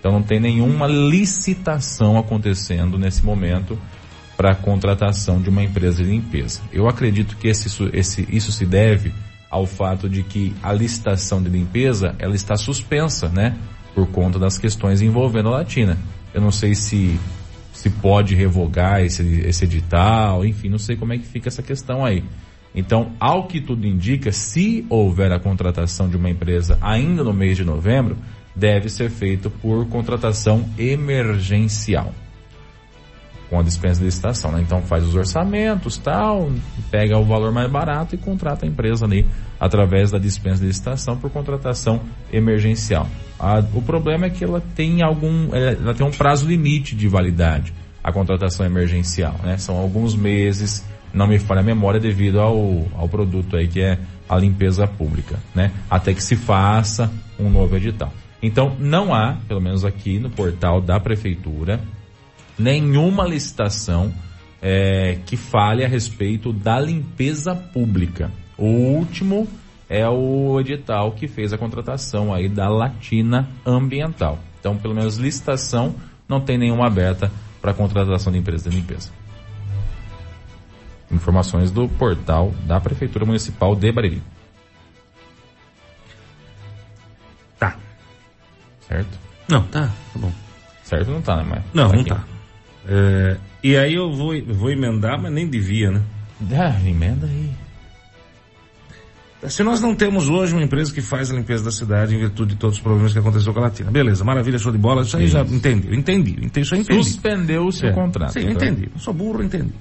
Então não tem nenhuma licitação acontecendo nesse momento para a contratação de uma empresa de limpeza. Eu acredito que esse, esse- isso se deve ao fato de que a licitação de limpeza ela está suspensa, né? por conta das questões envolvendo a Latina. Eu não sei se se pode revogar esse, esse edital, enfim, não sei como é que fica essa questão aí. Então, ao que tudo indica, se houver a contratação de uma empresa ainda no mês de novembro, deve ser feito por contratação emergencial. Com a dispensa de licitação, né? Então faz os orçamentos, tal, pega o valor mais barato e contrata a empresa ali através da dispensa de licitação por contratação emergencial. A, o problema é que ela tem algum, ela tem um prazo limite de validade, a contratação emergencial, né? São alguns meses, não me falha a memória devido ao, ao produto aí que é a limpeza pública, né? Até que se faça um novo edital. Então, não há, pelo menos aqui no portal da prefeitura, nenhuma licitação é, que fale a respeito da limpeza pública. O último é o edital que fez a contratação aí da Latina Ambiental. Então, pelo menos licitação não tem nenhuma aberta para contratação de empresa de limpeza. Informações do portal da Prefeitura Municipal de Bariri. Tá. Certo? Não, tá, tá bom. Certo não tá, né, mas Não, tá não aqui. tá. É, e aí eu vou, vou emendar, mas nem devia, né? Ah, emenda aí. Se nós não temos hoje uma empresa que faz a limpeza da cidade em virtude de todos os problemas que aconteceu com a Latina. Beleza, maravilha, show de bola, isso aí já Isso. entendi, eu entendi, entendi, isso aí entendi. Suspendeu o seu É. contrato. Sim, eu tá? entendi. Eu sou burro, entendi.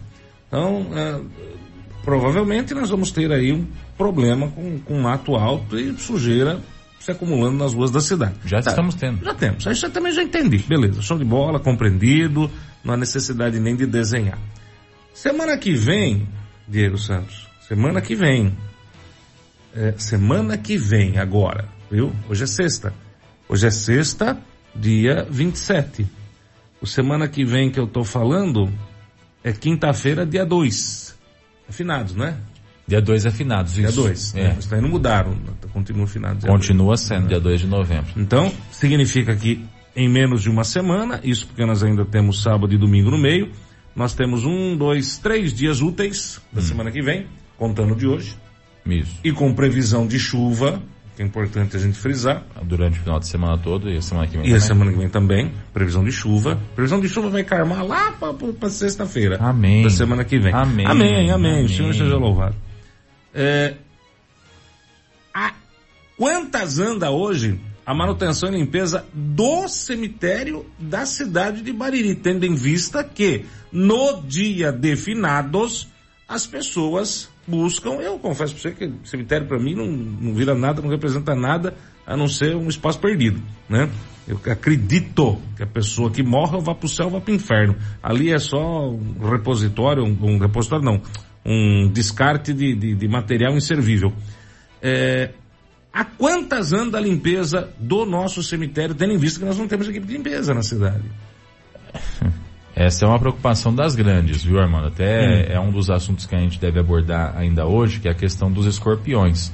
Então, é, provavelmente nós vamos ter aí um problema com, com mato alto e sujeira se acumulando nas ruas da cidade. Já Tá. estamos tendo. Já temos. Isso eu também já entendi. Beleza, show de bola, compreendido, não há necessidade nem de desenhar. Semana que vem, Diego Santos, semana que vem, é, semana que vem agora, viu? Hoje é sexta. Hoje é sexta, dia 27. O semana que vem que eu tô falando é quinta-feira, dia 2. É finados, não é? Dia 2 é finados, Dia isso. 2. É. Isso aí não mudaram, continua finados. dia dois. Continua sendo dia 2 de novembro. Então, significa que em menos de uma semana, isso porque nós ainda temos sábado e domingo no meio, nós temos um, dois, três dias úteis da semana que vem, contando de hoje, Isso. e com previsão de chuva, que é importante a gente frisar, Durante o final de semana todo e a semana que vem e a também. semana que vem também, previsão de chuva. Previsão de chuva vai carmar lá para sexta-feira. Amém. Da semana que vem. Amém. Amém, amém. Amém. O Senhor seja louvado. É, a- quantas anda hoje a manutenção e limpeza do cemitério da cidade de Bariri, tendo em vista que no dia de finados as pessoas buscam, eu confesso para você que cemitério para mim não, não vira nada, não representa nada a não ser um espaço perdido, né? Eu acredito que a pessoa que morre vá para o céu vá para o inferno. Ali é só um repositório, um, um repositório não, um descarte de, de, de material inservível. É, a quantas anda a limpeza do nosso cemitério, tendo em vista que nós não temos equipe de limpeza na cidade? *laughs* Essa é uma preocupação das grandes, viu, Armando? Até é um dos assuntos que a gente deve abordar ainda hoje, que é a questão dos escorpiões.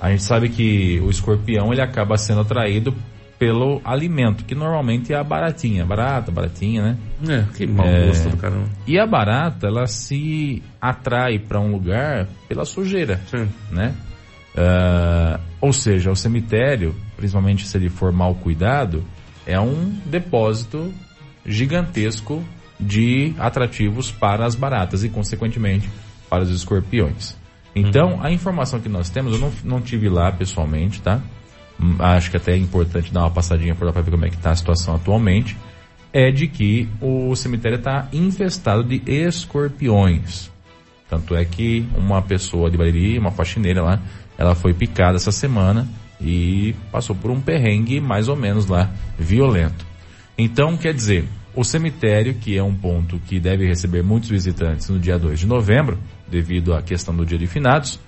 A gente sabe que o escorpião ele acaba sendo atraído pelo alimento, que normalmente é a baratinha, barata, baratinha, né? É, que mau É. gosto do caramba. E a barata, ela se atrai para um lugar pela sujeira, Sim. né? Ah, ou seja, o cemitério, principalmente se ele for mal cuidado, é um depósito gigantesco de atrativos para as baratas e, consequentemente, para os escorpiões. Então, a informação que nós temos, eu não, não tive lá pessoalmente, tá? Hum, Acho que até é importante dar uma passadinha por lá para ver como é que está a situação atualmente. É de que o cemitério está infestado de escorpiões. Tanto é que uma pessoa de Bariri, uma faxineira lá, ela foi picada essa semana e passou por um perrengue mais ou menos lá violento. Então, quer dizer, o cemitério, que é um ponto que deve receber muitos visitantes no dia 2 de novembro, devido à questão do dia de finados,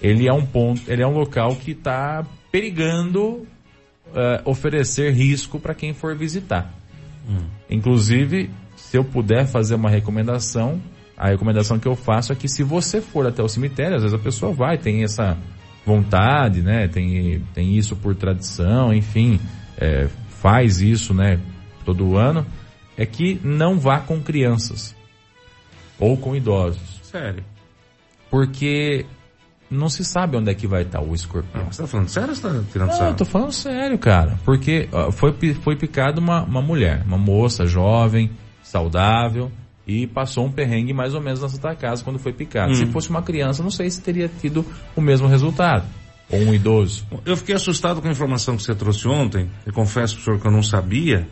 ele é um ponto, ele é um local que está perigando eh, oferecer risco para quem for visitar. Inclusive, se eu puder fazer uma recomendação, a recomendação que eu faço é que se você for até o cemitério, às vezes a pessoa vai, tem essa vontade, né? Tem, tem isso por tradição, enfim, é, faz isso, né? Todo ano, é que não vá com crianças ou com idosos, Sério. porque não se sabe onde é que vai estar o escorpião. Você tá falando sério ou você tá tirando Não, eu tô falando sério, cara. Porque ó, foi, foi picada uma, uma mulher, uma moça jovem, saudável, e passou um perrengue mais ou menos na Santa Casa quando foi picada. Hum. Se fosse uma criança, não sei se teria tido o mesmo resultado. Ou um idoso. Eu fiquei assustado com a informação que você trouxe ontem. Eu confesso senhor que eu não sabia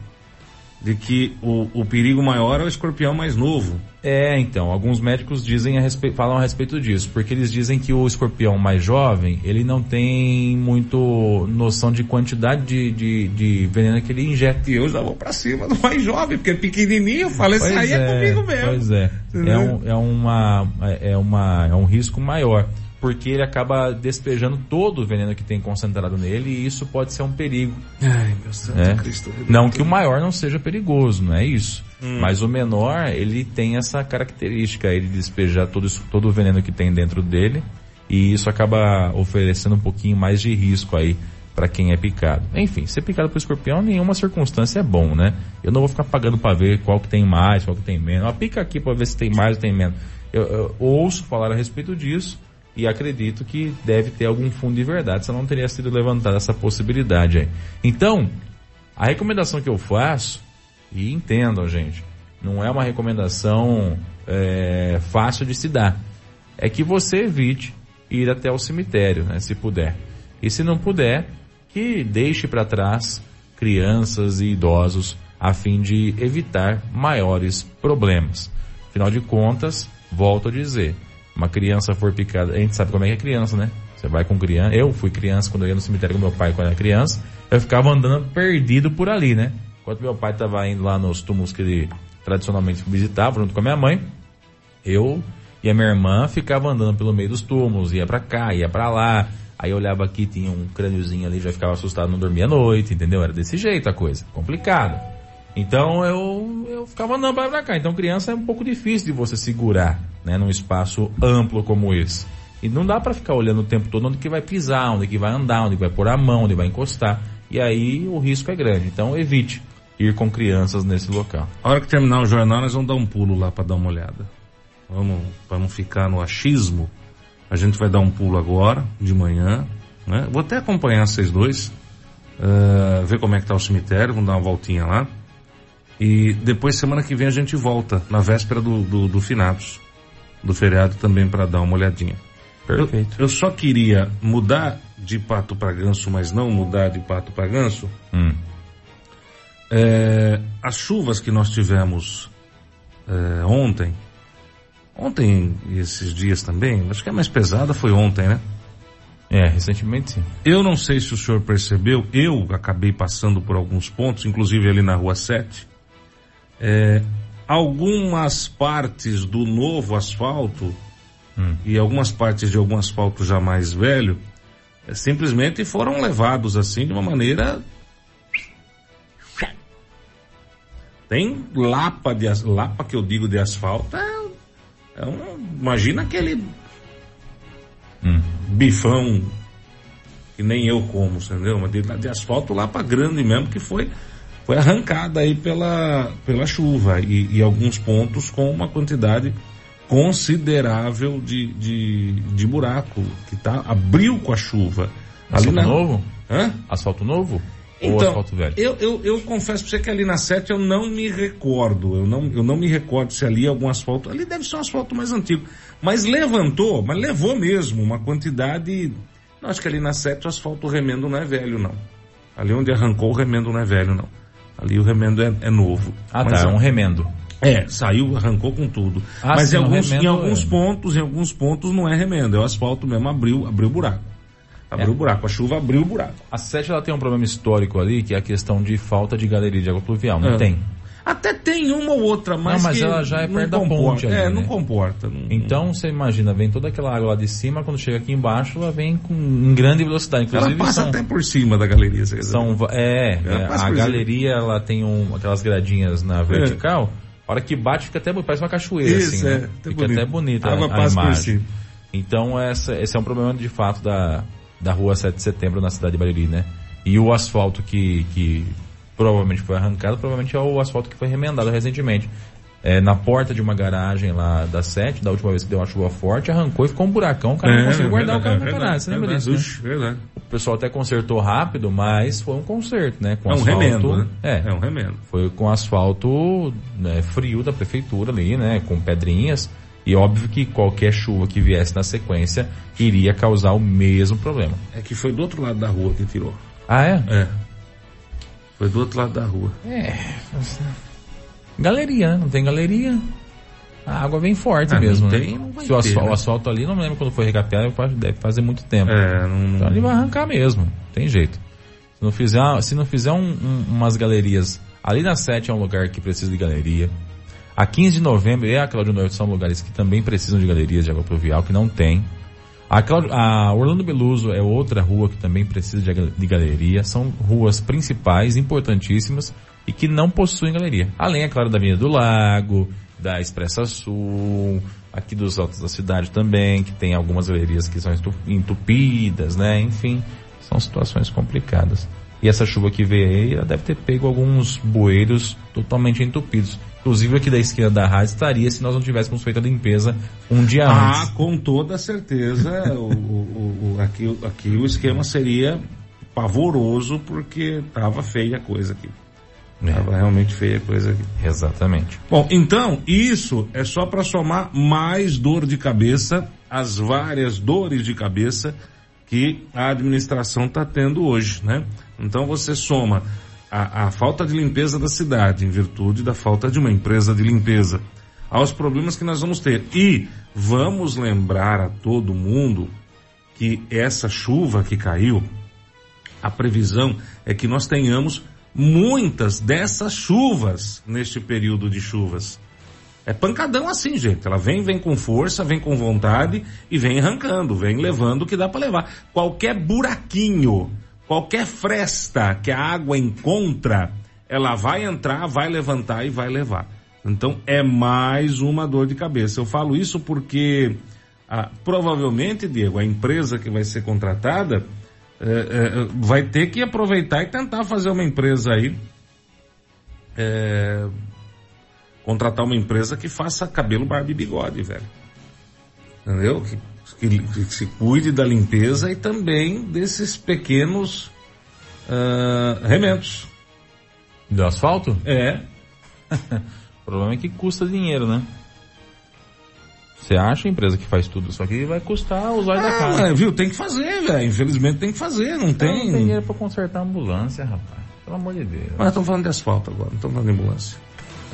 de que o, o perigo maior é o escorpião mais novo. É, então, alguns médicos dizem a respeito, falam a respeito disso, porque eles dizem que o escorpião mais jovem, ele não tem muito noção de quantidade de, de, de veneno que ele injeta. E eu já vou pra cima do mais jovem, porque é pequenininho, falei, isso aí é, comigo mesmo. Pois é. É, um, é, uma, é, uma, é um risco maior, porque ele acaba despejando todo o veneno que tem concentrado nele e isso pode ser um perigo. Ai, meu Santo né? Cristo. Não que o maior não seja perigoso, não é isso. Hum. Mas o menor, ele tem essa característica, ele despejar todo, isso- todo o veneno que tem dentro dele e isso acaba oferecendo um pouquinho mais de risco aí para quem é picado. Enfim, ser picado por escorpião em nenhuma circunstância é bom, né? Eu não vou ficar pagando para ver qual que tem mais, qual que tem menos. Ah, pica aqui para ver se tem mais ou tem menos. Eu, eu ouço falar a respeito disso e acredito que deve ter algum fundo de verdade, senão não teria sido levantada essa possibilidade aí. Então, a recomendação que eu faço, e entendam, gente, não é uma recomendação é, fácil de se dar. É que você evite ir até o cemitério, né, se puder. E se não puder, que deixe para trás crianças e idosos a fim de evitar maiores problemas. Afinal de contas, volto a dizer, uma criança for picada, a gente sabe como é que é criança, né? Você vai com criança, eu fui criança quando eu ia no cemitério com meu pai quando era criança, eu ficava andando perdido por ali, né? Enquanto meu pai estava indo lá nos túmulos que ele tradicionalmente visitava junto com a minha mãe, eu e a minha irmã ficava andando pelo meio dos túmulos, ia pra cá, ia pra lá. Aí eu olhava aqui, tinha um crâniozinho ali, já ficava assustado, não dormia à noite, entendeu? Era desse jeito a coisa, complicado. Então eu, eu ficava andando e pra cá. Então criança é um pouco difícil de você segurar, né, num espaço amplo como esse. E não dá pra ficar olhando o tempo todo onde que vai pisar, onde que vai andar, onde vai pôr a mão, onde vai encostar. E aí o risco é grande. Então evite ir com crianças nesse local. A hora que terminar o jornal, nós vamos dar um pulo lá para dar uma olhada. Vamos, para não ficar no achismo, a gente vai dar um pulo agora, de manhã. Né? Vou até acompanhar vocês dois, eh, ver como é que tá o cemitério, vamos dar uma voltinha lá. E depois, semana que vem, a gente volta, na véspera do, do, do finados, do feriado também, para dar uma olhadinha. Perfeito. Eu, eu só queria mudar de pato para ganso, mas não mudar de pato para ganso. Hum. É, as chuvas que nós tivemos é, ontem, ontem e esses dias também, acho que a mais pesada foi ontem, né? É, recentemente sim. Eu não sei se o senhor percebeu, eu acabei passando por alguns pontos, inclusive ali na rua 7. É, algumas partes do novo asfalto Hum. e algumas partes de algum asfalto já mais velho é, simplesmente foram levados assim de uma maneira. Tem lapa de lapa que eu digo de asfalto. É, é um, imagina aquele Hum. bifão que nem eu como, entendeu? Mas de, de asfalto lá para grande mesmo que foi foi arrancada aí pela pela chuva e, e alguns pontos com uma quantidade considerável de, de, de buraco que tá abriu com a chuva. Asfalto na- novo? Hã? Asfalto novo? Ou Então, asfalto velho? eu, eu, eu confesso pra você que ali na 7 eu não me recordo. Eu não, eu não me recordo se ali é algum asfalto. Ali deve ser um asfalto mais antigo. Mas levantou, mas levou mesmo uma quantidade. Não, acho que ali na 7 o asfalto remendo não é velho, não. Ali onde arrancou o remendo não é velho, não. Ali o remendo é, é novo. Ah, Mas tá, é um remendo. é, saiu, arrancou com tudo. Ah, Mas sim, em, alguns, em alguns é- pontos, em alguns pontos não é remendo, é o asfalto mesmo, abriu, abriu o buraco. Abriu É. o buraco, a chuva abriu o buraco. A 7 ela tem um problema histórico ali, que é a questão de falta de galeria de água pluvial. Não É. tem. Até tem uma ou outra, mas, Não, mas ela já é perto da comporta. ponte ali, É, né? não comporta. não- Então você imagina, vem toda aquela água lá de cima, quando chega aqui embaixo, ela vem com em grande velocidade. ela Inclusive passa são, até por cima da galeria, você são é, Ela é, passa a por cima. galeria ela tem um, aquelas gradinhas na vertical. A hora que bate fica até parece uma cachoeira É. Isso, assim, é, né? até Fica bonito. até bonita A água a, a passa por imagem. cima. Então essa, esse é um problema de fato da, da rua 7 de setembro na cidade de Bariri, né? E o asfalto que, que provavelmente foi arrancado, provavelmente é o asfalto que foi remendado recentemente. é, na porta de uma garagem lá da sete, da última vez que deu uma chuva forte, arrancou e ficou um buracão, o cara não É, conseguiu guardar verdade, o carro é no parado. Você lembra verdade, disso, né? O pessoal até consertou rápido, mas foi um conserto, né? Com É um asfalto, remendo, né? É, É um remendo. foi com asfalto né, frio da prefeitura ali, né? Com pedrinhas. E óbvio que qualquer chuva que viesse na sequência iria causar o mesmo problema. É que foi do outro lado da rua que tirou. Ah, é? É. Foi do outro lado da rua. É. Galeria, não tem galeria. A água vem forte Ah, não mesmo. né? tem, não vai Se o, ter, né? o asfalto ali, não lembro quando foi recapeado, deve fazer muito tempo. É, não. Então ele vai arrancar mesmo, tem jeito. Se não fizer, se não fizer um- um- umas galerias, ali na 7 é um lugar que precisa de galeria. A 15 de novembro e a Cláudio Norte são lugares que também precisam de galerias de água pluvial, que não tem. A, a Orlando Beluso é outra rua que também precisa de, de galeria. São ruas principais, importantíssimas, e que não possuem galeria. Além, é claro, da Avenida do Lago, da Expressa Sul, aqui dos altos da cidade também, que tem algumas galerias que são entupidas, né? Enfim, são situações complicadas. E essa chuva que veio aí, ela deve ter pego alguns bueiros totalmente entupidos. Inclusive aqui da esquina da rádio estaria se nós não tivéssemos feito a limpeza um dia Ah, antes. com toda certeza, o, o- o- aqui, aqui o esquema seria pavoroso porque tava feia a coisa aqui. É. Tava realmente feia a coisa aqui. Exatamente. Bom, então, isso é só para somar mais dor de cabeça, as várias dores de cabeça que a administração está tendo hoje, né? Então você soma a, a falta de limpeza da cidade, em virtude da falta de uma empresa de limpeza, aos problemas que nós vamos ter. E vamos lembrar a todo mundo que essa chuva que caiu, a previsão é que nós tenhamos muitas dessas chuvas neste período de chuvas. É pancadão assim, gente. Ela vem, vem com força, vem com vontade e vem arrancando, vem levando o que dá para levar. Qualquer buraquinho, qualquer fresta que a água encontra, ela vai entrar, vai levantar e vai levar. Então é mais uma dor de cabeça. Eu falo isso porque ah, provavelmente, Diego, a empresa que vai ser contratada eh, eh, vai ter que aproveitar e tentar fazer uma empresa aí eh, contratar uma empresa que faça cabelo, barba e bigode, velho. Entendeu? Que, que- que se cuide da limpeza e também desses pequenos ah, remendos. Do asfalto? É. *laughs* O problema é que custa dinheiro, né? Você acha a empresa que faz tudo isso aqui vai custar os olhos da Ah, cara. mas, viu? Tem que fazer, velho. Infelizmente tem que fazer, não Não tem. tem dinheiro pra consertar a ambulância, rapaz. Pelo amor de Deus. Mas estamos falando de asfalto agora, não estamos falando de ambulância.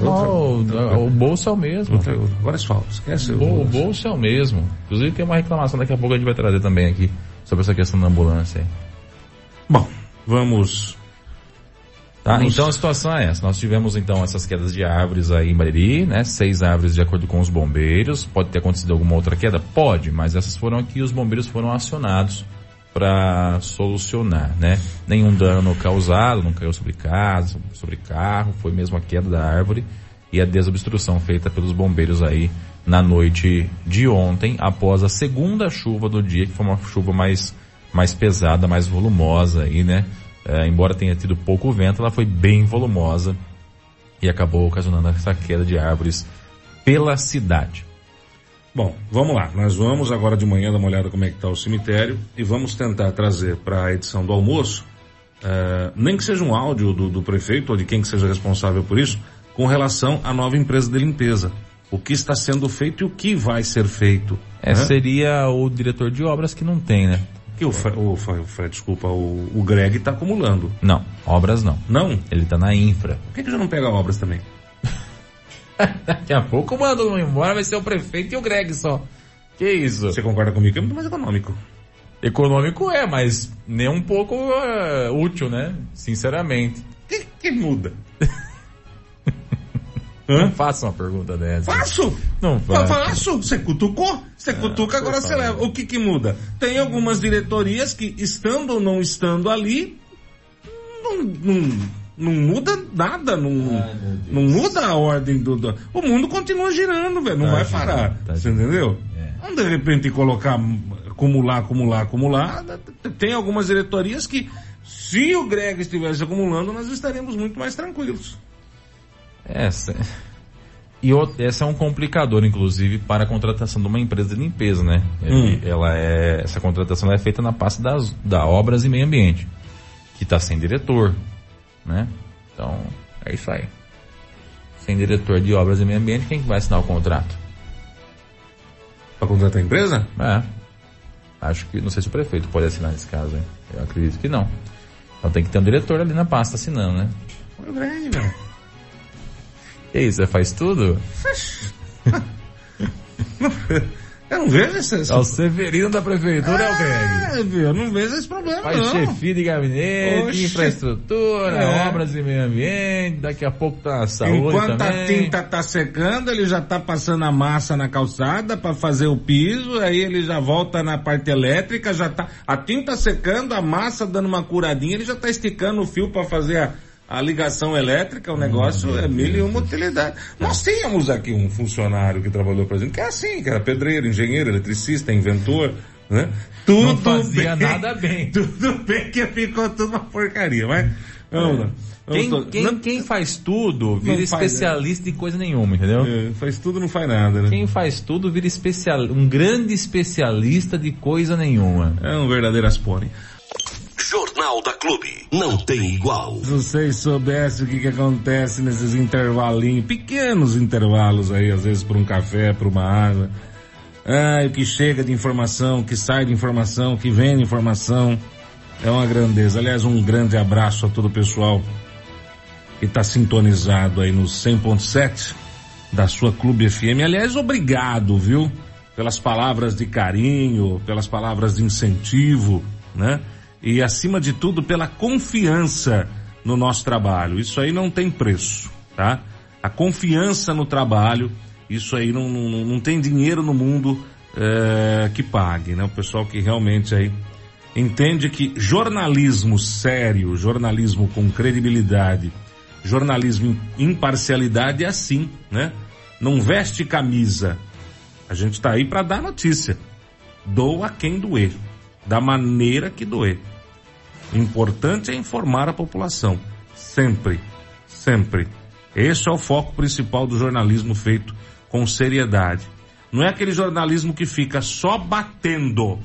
Não, o, o bolso é o mesmo. outra- Agora asfalto, esquece. O, o bolso é o mesmo. Inclusive tem uma reclamação daqui a pouco a gente vai trazer também aqui sobre essa questão da ambulância. Bom, vamos. Tá? Vamos- Então a situação é essa. Nós tivemos então essas quedas de árvores aí em Bariri, né? Seis árvores de acordo com os bombeiros. Pode ter acontecido alguma outra queda? Pode, mas essas foram aqui os bombeiros foram acionados para solucionar, né? Nenhum dano causado, não caiu sobre casa, sobre carro, foi mesmo a queda da árvore e a desobstrução feita pelos bombeiros aí na noite de ontem, após a segunda chuva do dia, que foi uma chuva mais, mais pesada, mais volumosa aí, né? É, embora tenha tido pouco vento, ela foi bem volumosa e acabou ocasionando essa queda de árvores pela cidade. Bom, vamos lá. Nós vamos agora de manhã dar uma olhada como é que está o cemitério e vamos tentar trazer para a edição do almoço, eh, nem que seja um áudio do, do prefeito ou de quem que seja responsável por isso, com relação à nova empresa de limpeza. O que está sendo feito e o que vai ser feito. É, né? seria o diretor de obras que não tem, né? Que o, Fre- o, o Fred, desculpa, o, o Greg está acumulando. Não, obras não. Não? Ele tá na infra. Por que, que já não pega obras também? *laughs* Daqui a pouco o Mando embora vai ser o prefeito e o Greg só. Que isso? Você concorda comigo que é muito mais econômico. Econômico é, mas nem um pouco é, útil, né? Sinceramente. O que, que muda? *laughs* Não faça uma pergunta dessa. Faço! Não Fa- faça. Faço! Você cutucou? Você cutuca, agora você leva. O que que muda? Tem algumas diretorias que, estando ou não estando ali, não, não, não muda nada, não, não muda a ordem do, do- O mundo continua girando, velho, não Tá vai girando, parar. tá você entendeu? É. Não de repente colocar, acumular, acumular, acumular. Tem algumas diretorias que, se o Greg estivesse acumulando, nós estaríamos muito mais tranquilos. É, se- E o- esse é um complicador, inclusive, para a contratação de uma empresa de limpeza, né? Ele- Ela é, essa contratação é feita na pasta das, da Obras e Meio Ambiente, que está sem diretor, né? Então, é isso aí. Sem diretor de Obras e Meio Ambiente, quem que vai assinar o contrato? Para contratar a empresa? É. Acho que, não sei se o prefeito pode assinar nesse caso, hein? Eu acredito que não. Então tem que ter um diretor ali na pasta assinando, né? Foi grande, meu. E aí, você faz tudo? *laughs* Eu não vejo esse... esse... É o Severino da prefeitura, é o Greg. É, viu? Eu não vejo esse problema, Faz não. chefia de gabinete, Oxe. infraestrutura, É. obras e meio ambiente, daqui a pouco tá a saúde Enquanto também. a tinta tá secando, ele já tá passando a massa na calçada para fazer o piso, aí ele já volta na parte elétrica, já tá a tinta secando, a massa dando uma curadinha, ele já tá esticando o fio para fazer a, a ligação elétrica, o negócio é mil e uma utilidade. Nós tínhamos aqui um funcionário que trabalhou pra gente, que é assim, que era pedreiro, engenheiro, eletricista, inventor, né? Tudo Não fazia bem, nada bem. *laughs* Tudo bem que ficou tudo uma porcaria, mas vamos lá. Vamos Quem, quem- não- quem faz tudo vira faz, especialista em coisa nenhuma, entendeu? É, faz tudo, não faz nada, né? Quem faz tudo vira especial, um grande especialista de coisa nenhuma. É um verdadeiro aspone. Jornal da Clube. Não tem igual. Se vocês soubessem o que, que acontece nesses intervalinhos, pequenos intervalos aí, às vezes por um café, por uma água. Ah, o que chega de informação, o que sai de informação, o que vem de informação. É uma grandeza. Aliás, um grande abraço a todo o pessoal que está sintonizado aí no 100.7 da sua Clube FM. Aliás, obrigado, viu? Pelas palavras de carinho, pelas palavras de incentivo, né? E acima de tudo, pela confiança no nosso trabalho. Isso aí não tem preço, tá? A confiança no trabalho, isso aí não, não, não tem dinheiro no mundo eh, que pague, né? O pessoal que realmente aí entende que jornalismo sério, jornalismo com credibilidade, jornalismo imparcialidade é assim, né? Não veste camisa. A gente está aí para dar notícia. Doa quem doer, da maneira que doer. Importante é informar a população, sempre, sempre. Esse é o foco principal do jornalismo feito com seriedade. Não é aquele jornalismo que fica só batendo.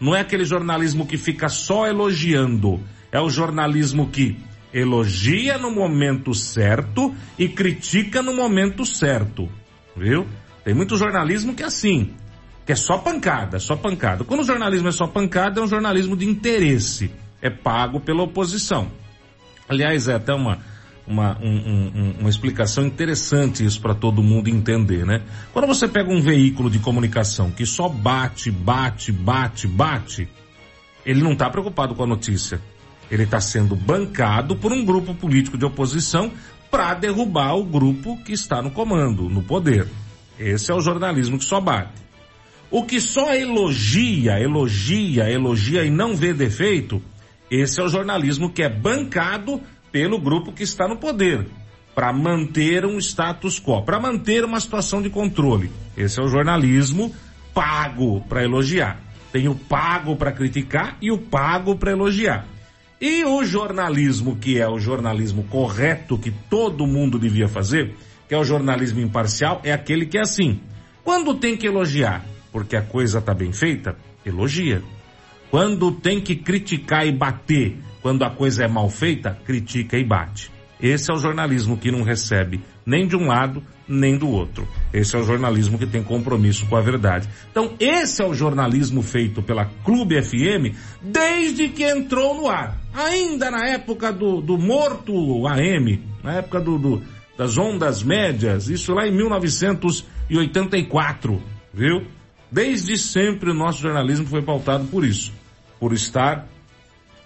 Não é aquele jornalismo que fica só elogiando. É o jornalismo que elogia no momento certo e critica no momento certo. Viu? Tem muito jornalismo que é assim, que é só pancada, só pancada. Quando o jornalismo é só pancada, é um jornalismo de interesse. É pago pela oposição. Aliás, é até uma, uma, um- um- um- uma explicação interessante isso para todo mundo entender, né? Quando você pega um veículo de comunicação que só bate, bate, bate, bate, ele não está preocupado com a notícia. Ele está sendo bancado por um grupo político de oposição para derrubar o grupo que está no comando, no poder. Esse é o jornalismo que só bate. O que só elogia, elogia, elogia e não vê defeito, esse é o jornalismo que é bancado pelo grupo que está no poder, para manter um status quo, para manter uma situação de controle. Esse é o jornalismo pago para elogiar. Tem o pago para criticar e o pago para elogiar. E o jornalismo, que é o jornalismo correto que todo mundo devia fazer, que é o jornalismo imparcial, é aquele que é assim. Quando tem que elogiar, porque a coisa está bem feita, elogia. Quando tem que criticar e bater, quando a coisa é mal feita, critica e bate. Esse é o jornalismo que não recebe nem de um lado, nem do outro. Esse é o jornalismo que tem compromisso com a verdade. Então, esse é o jornalismo feito pela Clube FM desde que entrou no ar. Ainda na época do, do morto AM, na época do, do- das ondas médias, isso lá em 1984, viu? Desde sempre o nosso jornalismo foi pautado por isso, por estar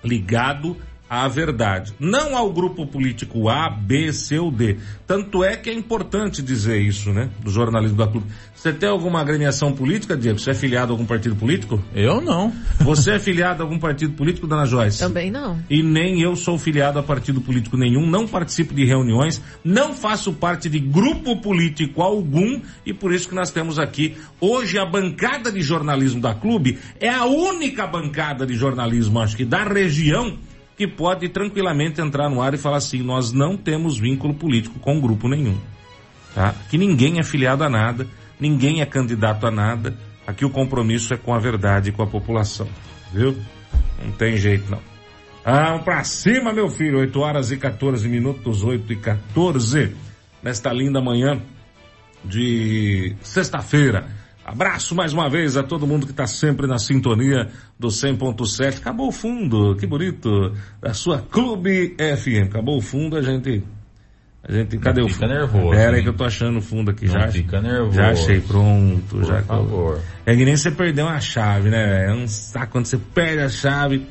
ligado à verdade, não ao grupo político A, B, C ou D. Tanto é que é importante dizer isso, né? Do jornalismo da clube. Você tem alguma agremiação política, Diego? Você é filiado a algum partido político? Eu não. *laughs* Você é filiado a algum partido político, dona Joyce? Também não. E nem eu sou filiado a partido político nenhum, não participo de reuniões, não faço parte de grupo político algum e por isso que nós temos aqui hoje a bancada de jornalismo da clube é a única bancada de jornalismo, acho que da região que pode tranquilamente entrar no ar e falar assim, nós não temos vínculo político com grupo nenhum. Tá? Que ninguém é filiado a nada, ninguém é candidato a nada. Aqui o compromisso é com a verdade e com a população. Viu? Não tem jeito não. Ah, pra cima, meu filho. 8 horas e 14 minutos, 8 e 14. Nesta linda manhã de sexta-feira. Abraço mais uma vez a todo mundo que está sempre na sintonia do 100.7. Acabou o fundo, que bonito. Da sua Clube FM. Acabou o fundo, a gente. A gente. Cadê Não o fica fundo? nervoso, Pera aí que eu tô achando o fundo aqui Não já. fica nervoso. Já achei, pronto. Por já favor. É que nem você perder uma chave, né? É um saco quando você perde a chave.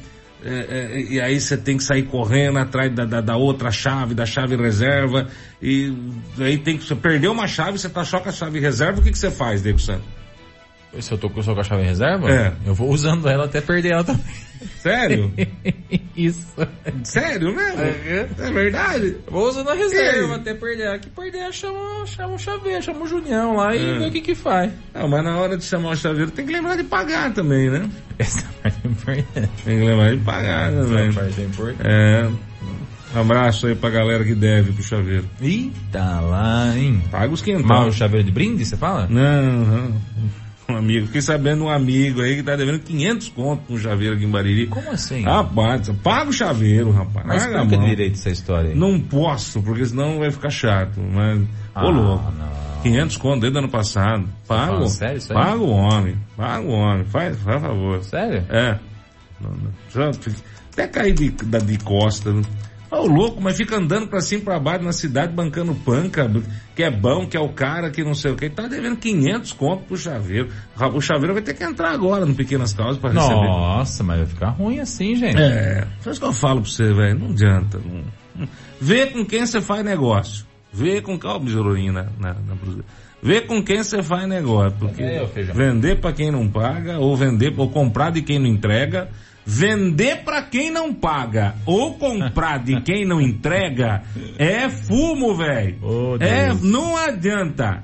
é, é, e aí você tem que sair correndo atrás da, da, da outra chave, da chave reserva, e aí tem que, você perdeu uma chave, você tá só com a chave reserva, o que que você faz, Diego Santos? Se eu tô com só com a chave em reserva, É. eu vou usando ela até perder ela também. Sério? *laughs* Isso. Sério mesmo? É. É verdade? Vou usando a reserva É. até perder ela. Que perder, chama, chama o chaveiro, chama o Junião lá e É. vê o que que faz. Não, mas na hora de chamar o chaveiro tem que lembrar de pagar também, né? *laughs* Essa parte é importante. Tem que lembrar de pagar também. Essa parte é importante. É. Abraço aí pra galera que deve pro chaveiro. Eita lá, hein? Paga os quentão. Mas o chaveiro de brinde, você fala? Não, não. Um amigo. Fiquei sabendo um amigo aí que tá devendo 500 conto com um chaveiro aqui em Bariri. Como assim? Rapaz, paga o chaveiro, rapaz. Mas a explica direito essa história aí. Não posso, porque senão vai ficar chato. Mas, ô Ah, louco. não. 500 conto desde o ano passado. Paga. sério isso aí? Paga o homem. Paga o homem. Faz, faz favor. Sério? É. Não, não. Já fica- Até cair de, da, de costa. né? Ô louco, mas fica andando pra cima e pra baixo na cidade bancando panca, que é bom, que é o cara, que não sei o que. Tá devendo 500 conto pro chaveiro. O chaveiro vai ter que entrar agora no Pequenas Causas pra receber. Nossa, mas vai ficar ruim assim, gente. É, faz o que eu falo pra você, velho. Não adianta. Não. Vê com quem você faz negócio. Vê com quem. Ó, o na, na, na. Vê com quem você faz negócio. Porque É, vender pra quem não paga, ou vender, ou comprar de quem não entrega, vender pra quem não paga, ou comprar de quem não entrega, é fumo, velho. Ô, é, não adianta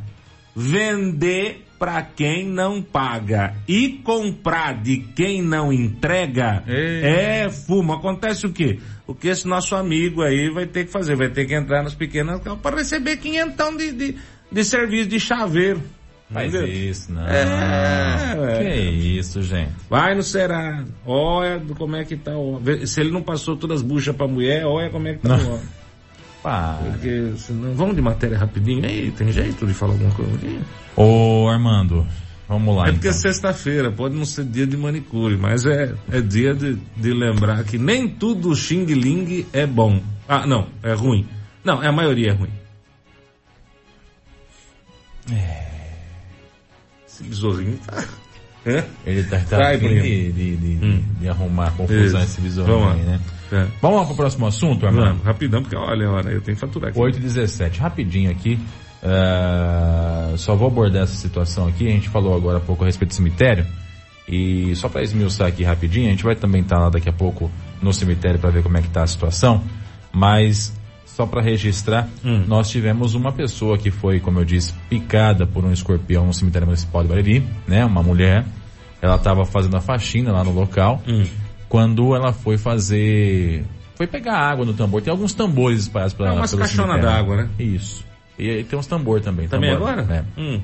vender pra quem não paga e comprar de quem não entrega Ei. é fumo. Acontece o quê? O que esse nosso amigo aí vai ter que fazer? Vai ter que entrar nas pequenas para receber quinhentão de, de, de serviço de chaveiro. Faz Entendeu? isso, não. É, Que velho. isso, gente. Vai no Será, olha como é que tá o homem. Se ele não passou todas as buchas pra mulher, olha como é que tá Não. o homem. Pá. Porque senão, vamos de matéria rapidinho aí, tem jeito de falar alguma coisa aqui? Ô, Armando, vamos lá É porque é então. sexta-feira, pode não ser dia de manicure, mas é, é dia de, de lembrar que nem tudo Xing Ling é bom. Ah, não, é ruim. Não, a maioria é ruim. Esse besourinho tá... Ele tá, tá primo. de, de, de, Hum. de arrumar confusão Isso. esse besouro Vamos aí, né? É. Vamos lá pro próximo assunto, Armando? Vamos, rapidão, porque olha, olha, eu tenho que faturar aqui. 8 e 17, rapidinho aqui. Ah, só vou abordar essa situação aqui. A gente falou agora há pouco a respeito do cemitério. E só para esmiuçar aqui rapidinho, a gente vai também estar lá daqui a pouco no cemitério para ver como é que tá a situação. Mas só para registrar, Hum. nós tivemos uma pessoa que foi, como eu disse, picada por um escorpião no cemitério municipal de Bariri, né? Uma mulher. Ela estava fazendo a faxina lá no local. Hum. Quando ela foi fazer, foi pegar água no tambor. Tem alguns tambores espalhados pela É umas caixonas d'água, né? Isso. E aí tem uns tambor também. Também tambor, agora? né? Hum.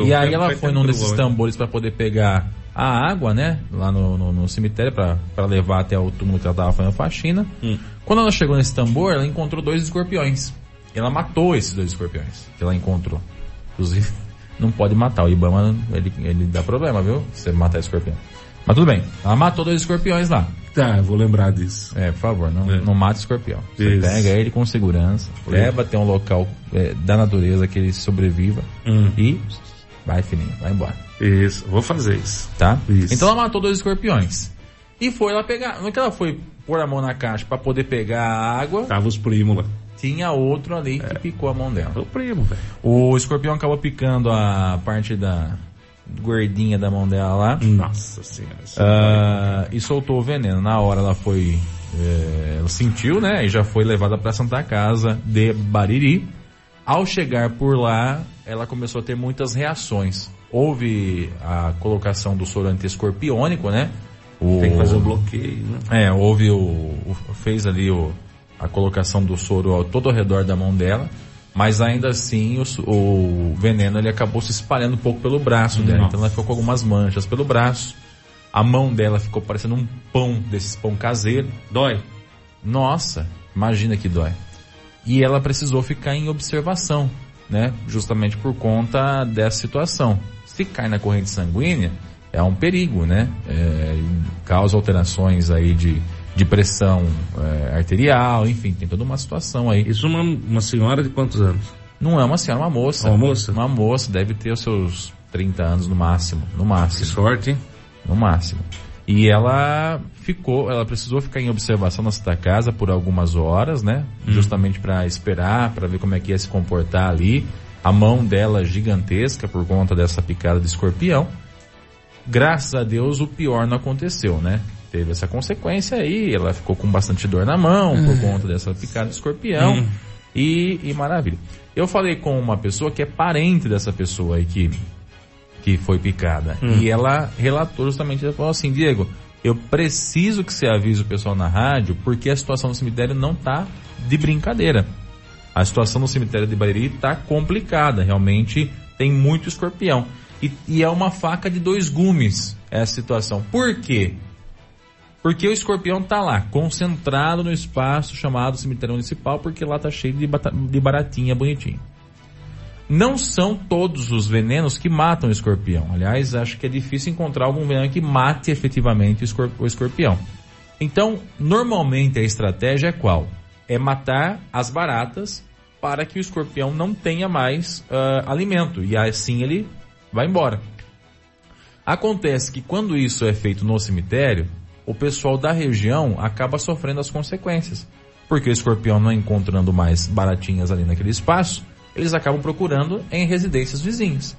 E aí ela foi num desses tambores para poder pegar a água, né? Lá no, no, no cemitério para levar até o túmulo que ela tava fazendo faxina. Hum. Quando ela chegou nesse tambor, ela encontrou dois escorpiões. E ela matou esses dois escorpiões que ela encontrou. Inclusive, *laughs* não pode matar. O Ibama, ele, ele dá problema, viu? Se você matar escorpião. Mas tudo bem. Ela matou dois escorpiões lá. Tá, eu vou lembrar disso. É, por favor, não, É. não mate escorpião. Você Isso. pega ele com segurança, leva até um local é, da natureza que ele sobreviva Hum. e vai, filhinho, vai embora. Isso, vou fazer isso. Tá? Isso. Então ela matou dois escorpiões. E foi lá pegar. No que ela foi pôr a mão na caixa para poder pegar a água, Tava os primos lá. tinha outro ali que picou a mão dela. É o primo, velho. O escorpião acabou picando a parte da gordinha da mão dela lá. Nossa senhora. isso Ah, e soltou o veneno. Na hora ela foi, é, ela sentiu, né? E já foi levada para Santa Casa de Bariri. Ao chegar por lá, ela começou a ter muitas reações. Houve a colocação do soro antiescorpiônico, né? O, Tem que fazer o bloqueio, né? É, houve o, o- fez ali o, a colocação do soro ao, todo ao redor da mão dela. Mas ainda assim o, o veneno ele acabou se espalhando um pouco pelo braço dela. Então ela ficou com algumas manchas pelo braço. A mão dela ficou parecendo um pão desses pão caseiro. Dói. Nossa, imagina que dói. E ela precisou ficar em observação, né? Justamente por conta dessa situação. Se cai na corrente sanguínea, é um perigo, né? É, causa alterações aí de, de pressão é, arterial, enfim, tem toda uma situação aí. Isso uma, uma senhora de quantos anos? Não é uma senhora, é uma moça. Uma moça? Uma moça, deve ter os seus 30 anos no máximo, no Que máximo, sorte, hein? no máximo. E ela ficou, ela precisou ficar em observação na Santa Casa por algumas horas, né? Justamente para esperar, para ver como é que ia se comportar ali. A mão dela gigantesca por conta dessa picada de escorpião. Graças a Deus o pior não aconteceu, né? Teve essa consequência aí, ela ficou com bastante dor na mão por conta dessa picada de escorpião. E, e maravilha. Eu falei com uma pessoa que é parente dessa pessoa aí que, que foi picada. E ela relatou justamente, ela falou assim, Diego, eu preciso que você avise o pessoal na rádio, porque a situação no cemitério não tá de brincadeira. A situação no cemitério de Bariri tá complicada, realmente tem muito escorpião. E, e é uma faca de dois gumes essa situação. Por quê? Porque o escorpião tá lá, concentrado no espaço chamado cemitério municipal, porque lá tá cheio de, de baratinha bonitinha. Não são todos os venenos que matam o escorpião. Aliás, acho que é difícil encontrar algum veneno que mate efetivamente o escor- o escorpião. Então, normalmente a estratégia é qual? É matar as baratas para que o escorpião não tenha mais ah, alimento. E assim ele vai embora. Acontece que quando isso é feito no cemitério, o pessoal da região acaba sofrendo as consequências. Porque o escorpião não encontrando mais baratinhas ali naquele espaço, eles acabam procurando em residências vizinhas.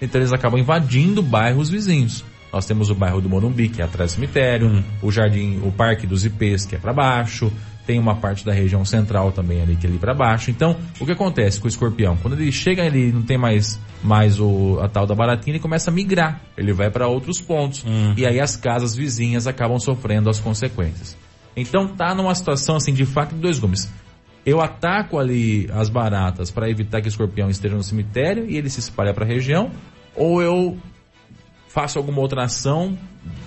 Então eles acabam invadindo bairros vizinhos. Nós temos o bairro do Morumbi, que é atrás do cemitério, o jardim, o Parque dos Ipês, que é para baixo, tem uma parte da região central também ali que é ali para baixo. Então, o que acontece com o escorpião? Quando ele chega ali não tem mais mais o, a tal da baratinha, ele começa a migrar. Ele vai para outros pontos. E aí as casas vizinhas acabam sofrendo as consequências. Então tá numa situação assim de faca de dois gumes. Eu ataco ali as baratas para evitar que o escorpião esteja no cemitério e ele se espalhe para a região, ou eu faço alguma outra ação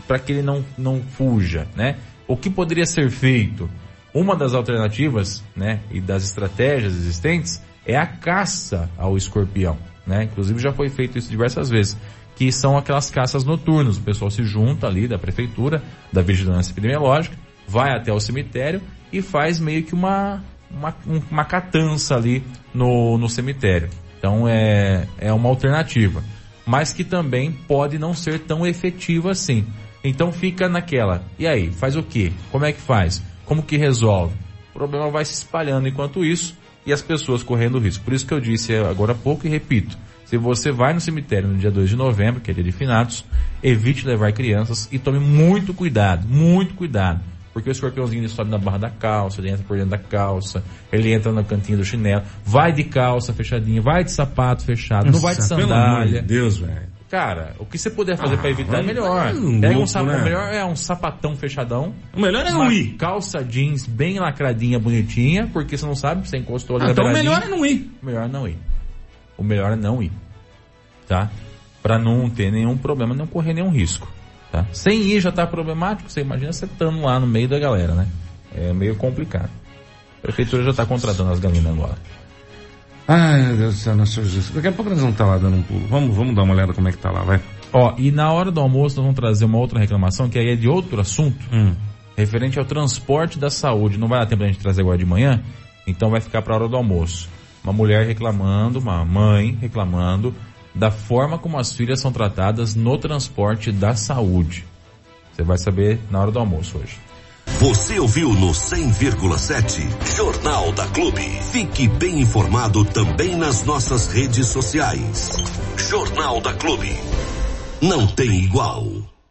para que ele não, não fuja, né? O que poderia ser feito? Uma das alternativas, né, e das estratégias existentes é a caça ao escorpião, né? Inclusive já foi feito isso diversas vezes, que são aquelas caças noturnas. O pessoal se junta ali da prefeitura, da vigilância epidemiológica, vai até o cemitério e faz meio que uma uma, um- uma catança ali no, no cemitério. Então é, é uma alternativa. Mas que também pode não ser tão efetiva assim. Então fica naquela. E aí, faz o quê? Como é que faz? Como que resolve? O problema vai se espalhando enquanto isso e as pessoas correndo risco. Por isso que eu disse agora há pouco e repito. Se você vai no cemitério no dia 2 de novembro, que é dia de finados, evite levar crianças e tome muito cuidado, muito cuidado. Porque o escorpiãozinho ele sobe na barra da calça, ele entra por dentro da calça, ele entra no cantinho do chinelo, vai de calça fechadinha, vai de sapato fechado, não vai de Nossa, Pelo amor de sandália. Deus, velho. Cara, o que você puder fazer pra evitar é melhor. vai no Pega um louco, sapato, né? melhor é um sapatão fechadão. O melhor é não ir. calça jeans bem lacradinha, bonitinha, porque você não sabe, você encostou ali Ah, na então o melhor é não ir. Melhor não ir. O melhor é não ir. Tá? Pra não ter nenhum problema, não correr nenhum risco. Tá? Sem ir já tá problemático, você imagina você estando lá no meio da galera, né? É meio complicado. A prefeitura já tá contratando as galinas agora. Ai, meu Deus do céu, nossa Jesus. Daqui a pouco nós vamos estar lá dando um pulo. Vamos, vamos dar uma olhada como é que tá lá, vai. Ó, e na hora do almoço nós vamos trazer uma outra reclamação, que aí é de outro assunto, Hum. referente ao transporte da saúde. Não vai dar tempo da gente trazer agora de manhã, então vai ficar para a hora do almoço. Uma mulher reclamando, uma mãe reclamando da forma como as filhas são tratadas no transporte da saúde. Você vai saber na hora do almoço hoje. Você ouviu no 100,7 Jornal da Clube. Fique bem informado também nas nossas redes sociais. Jornal da Clube. Não tem igual.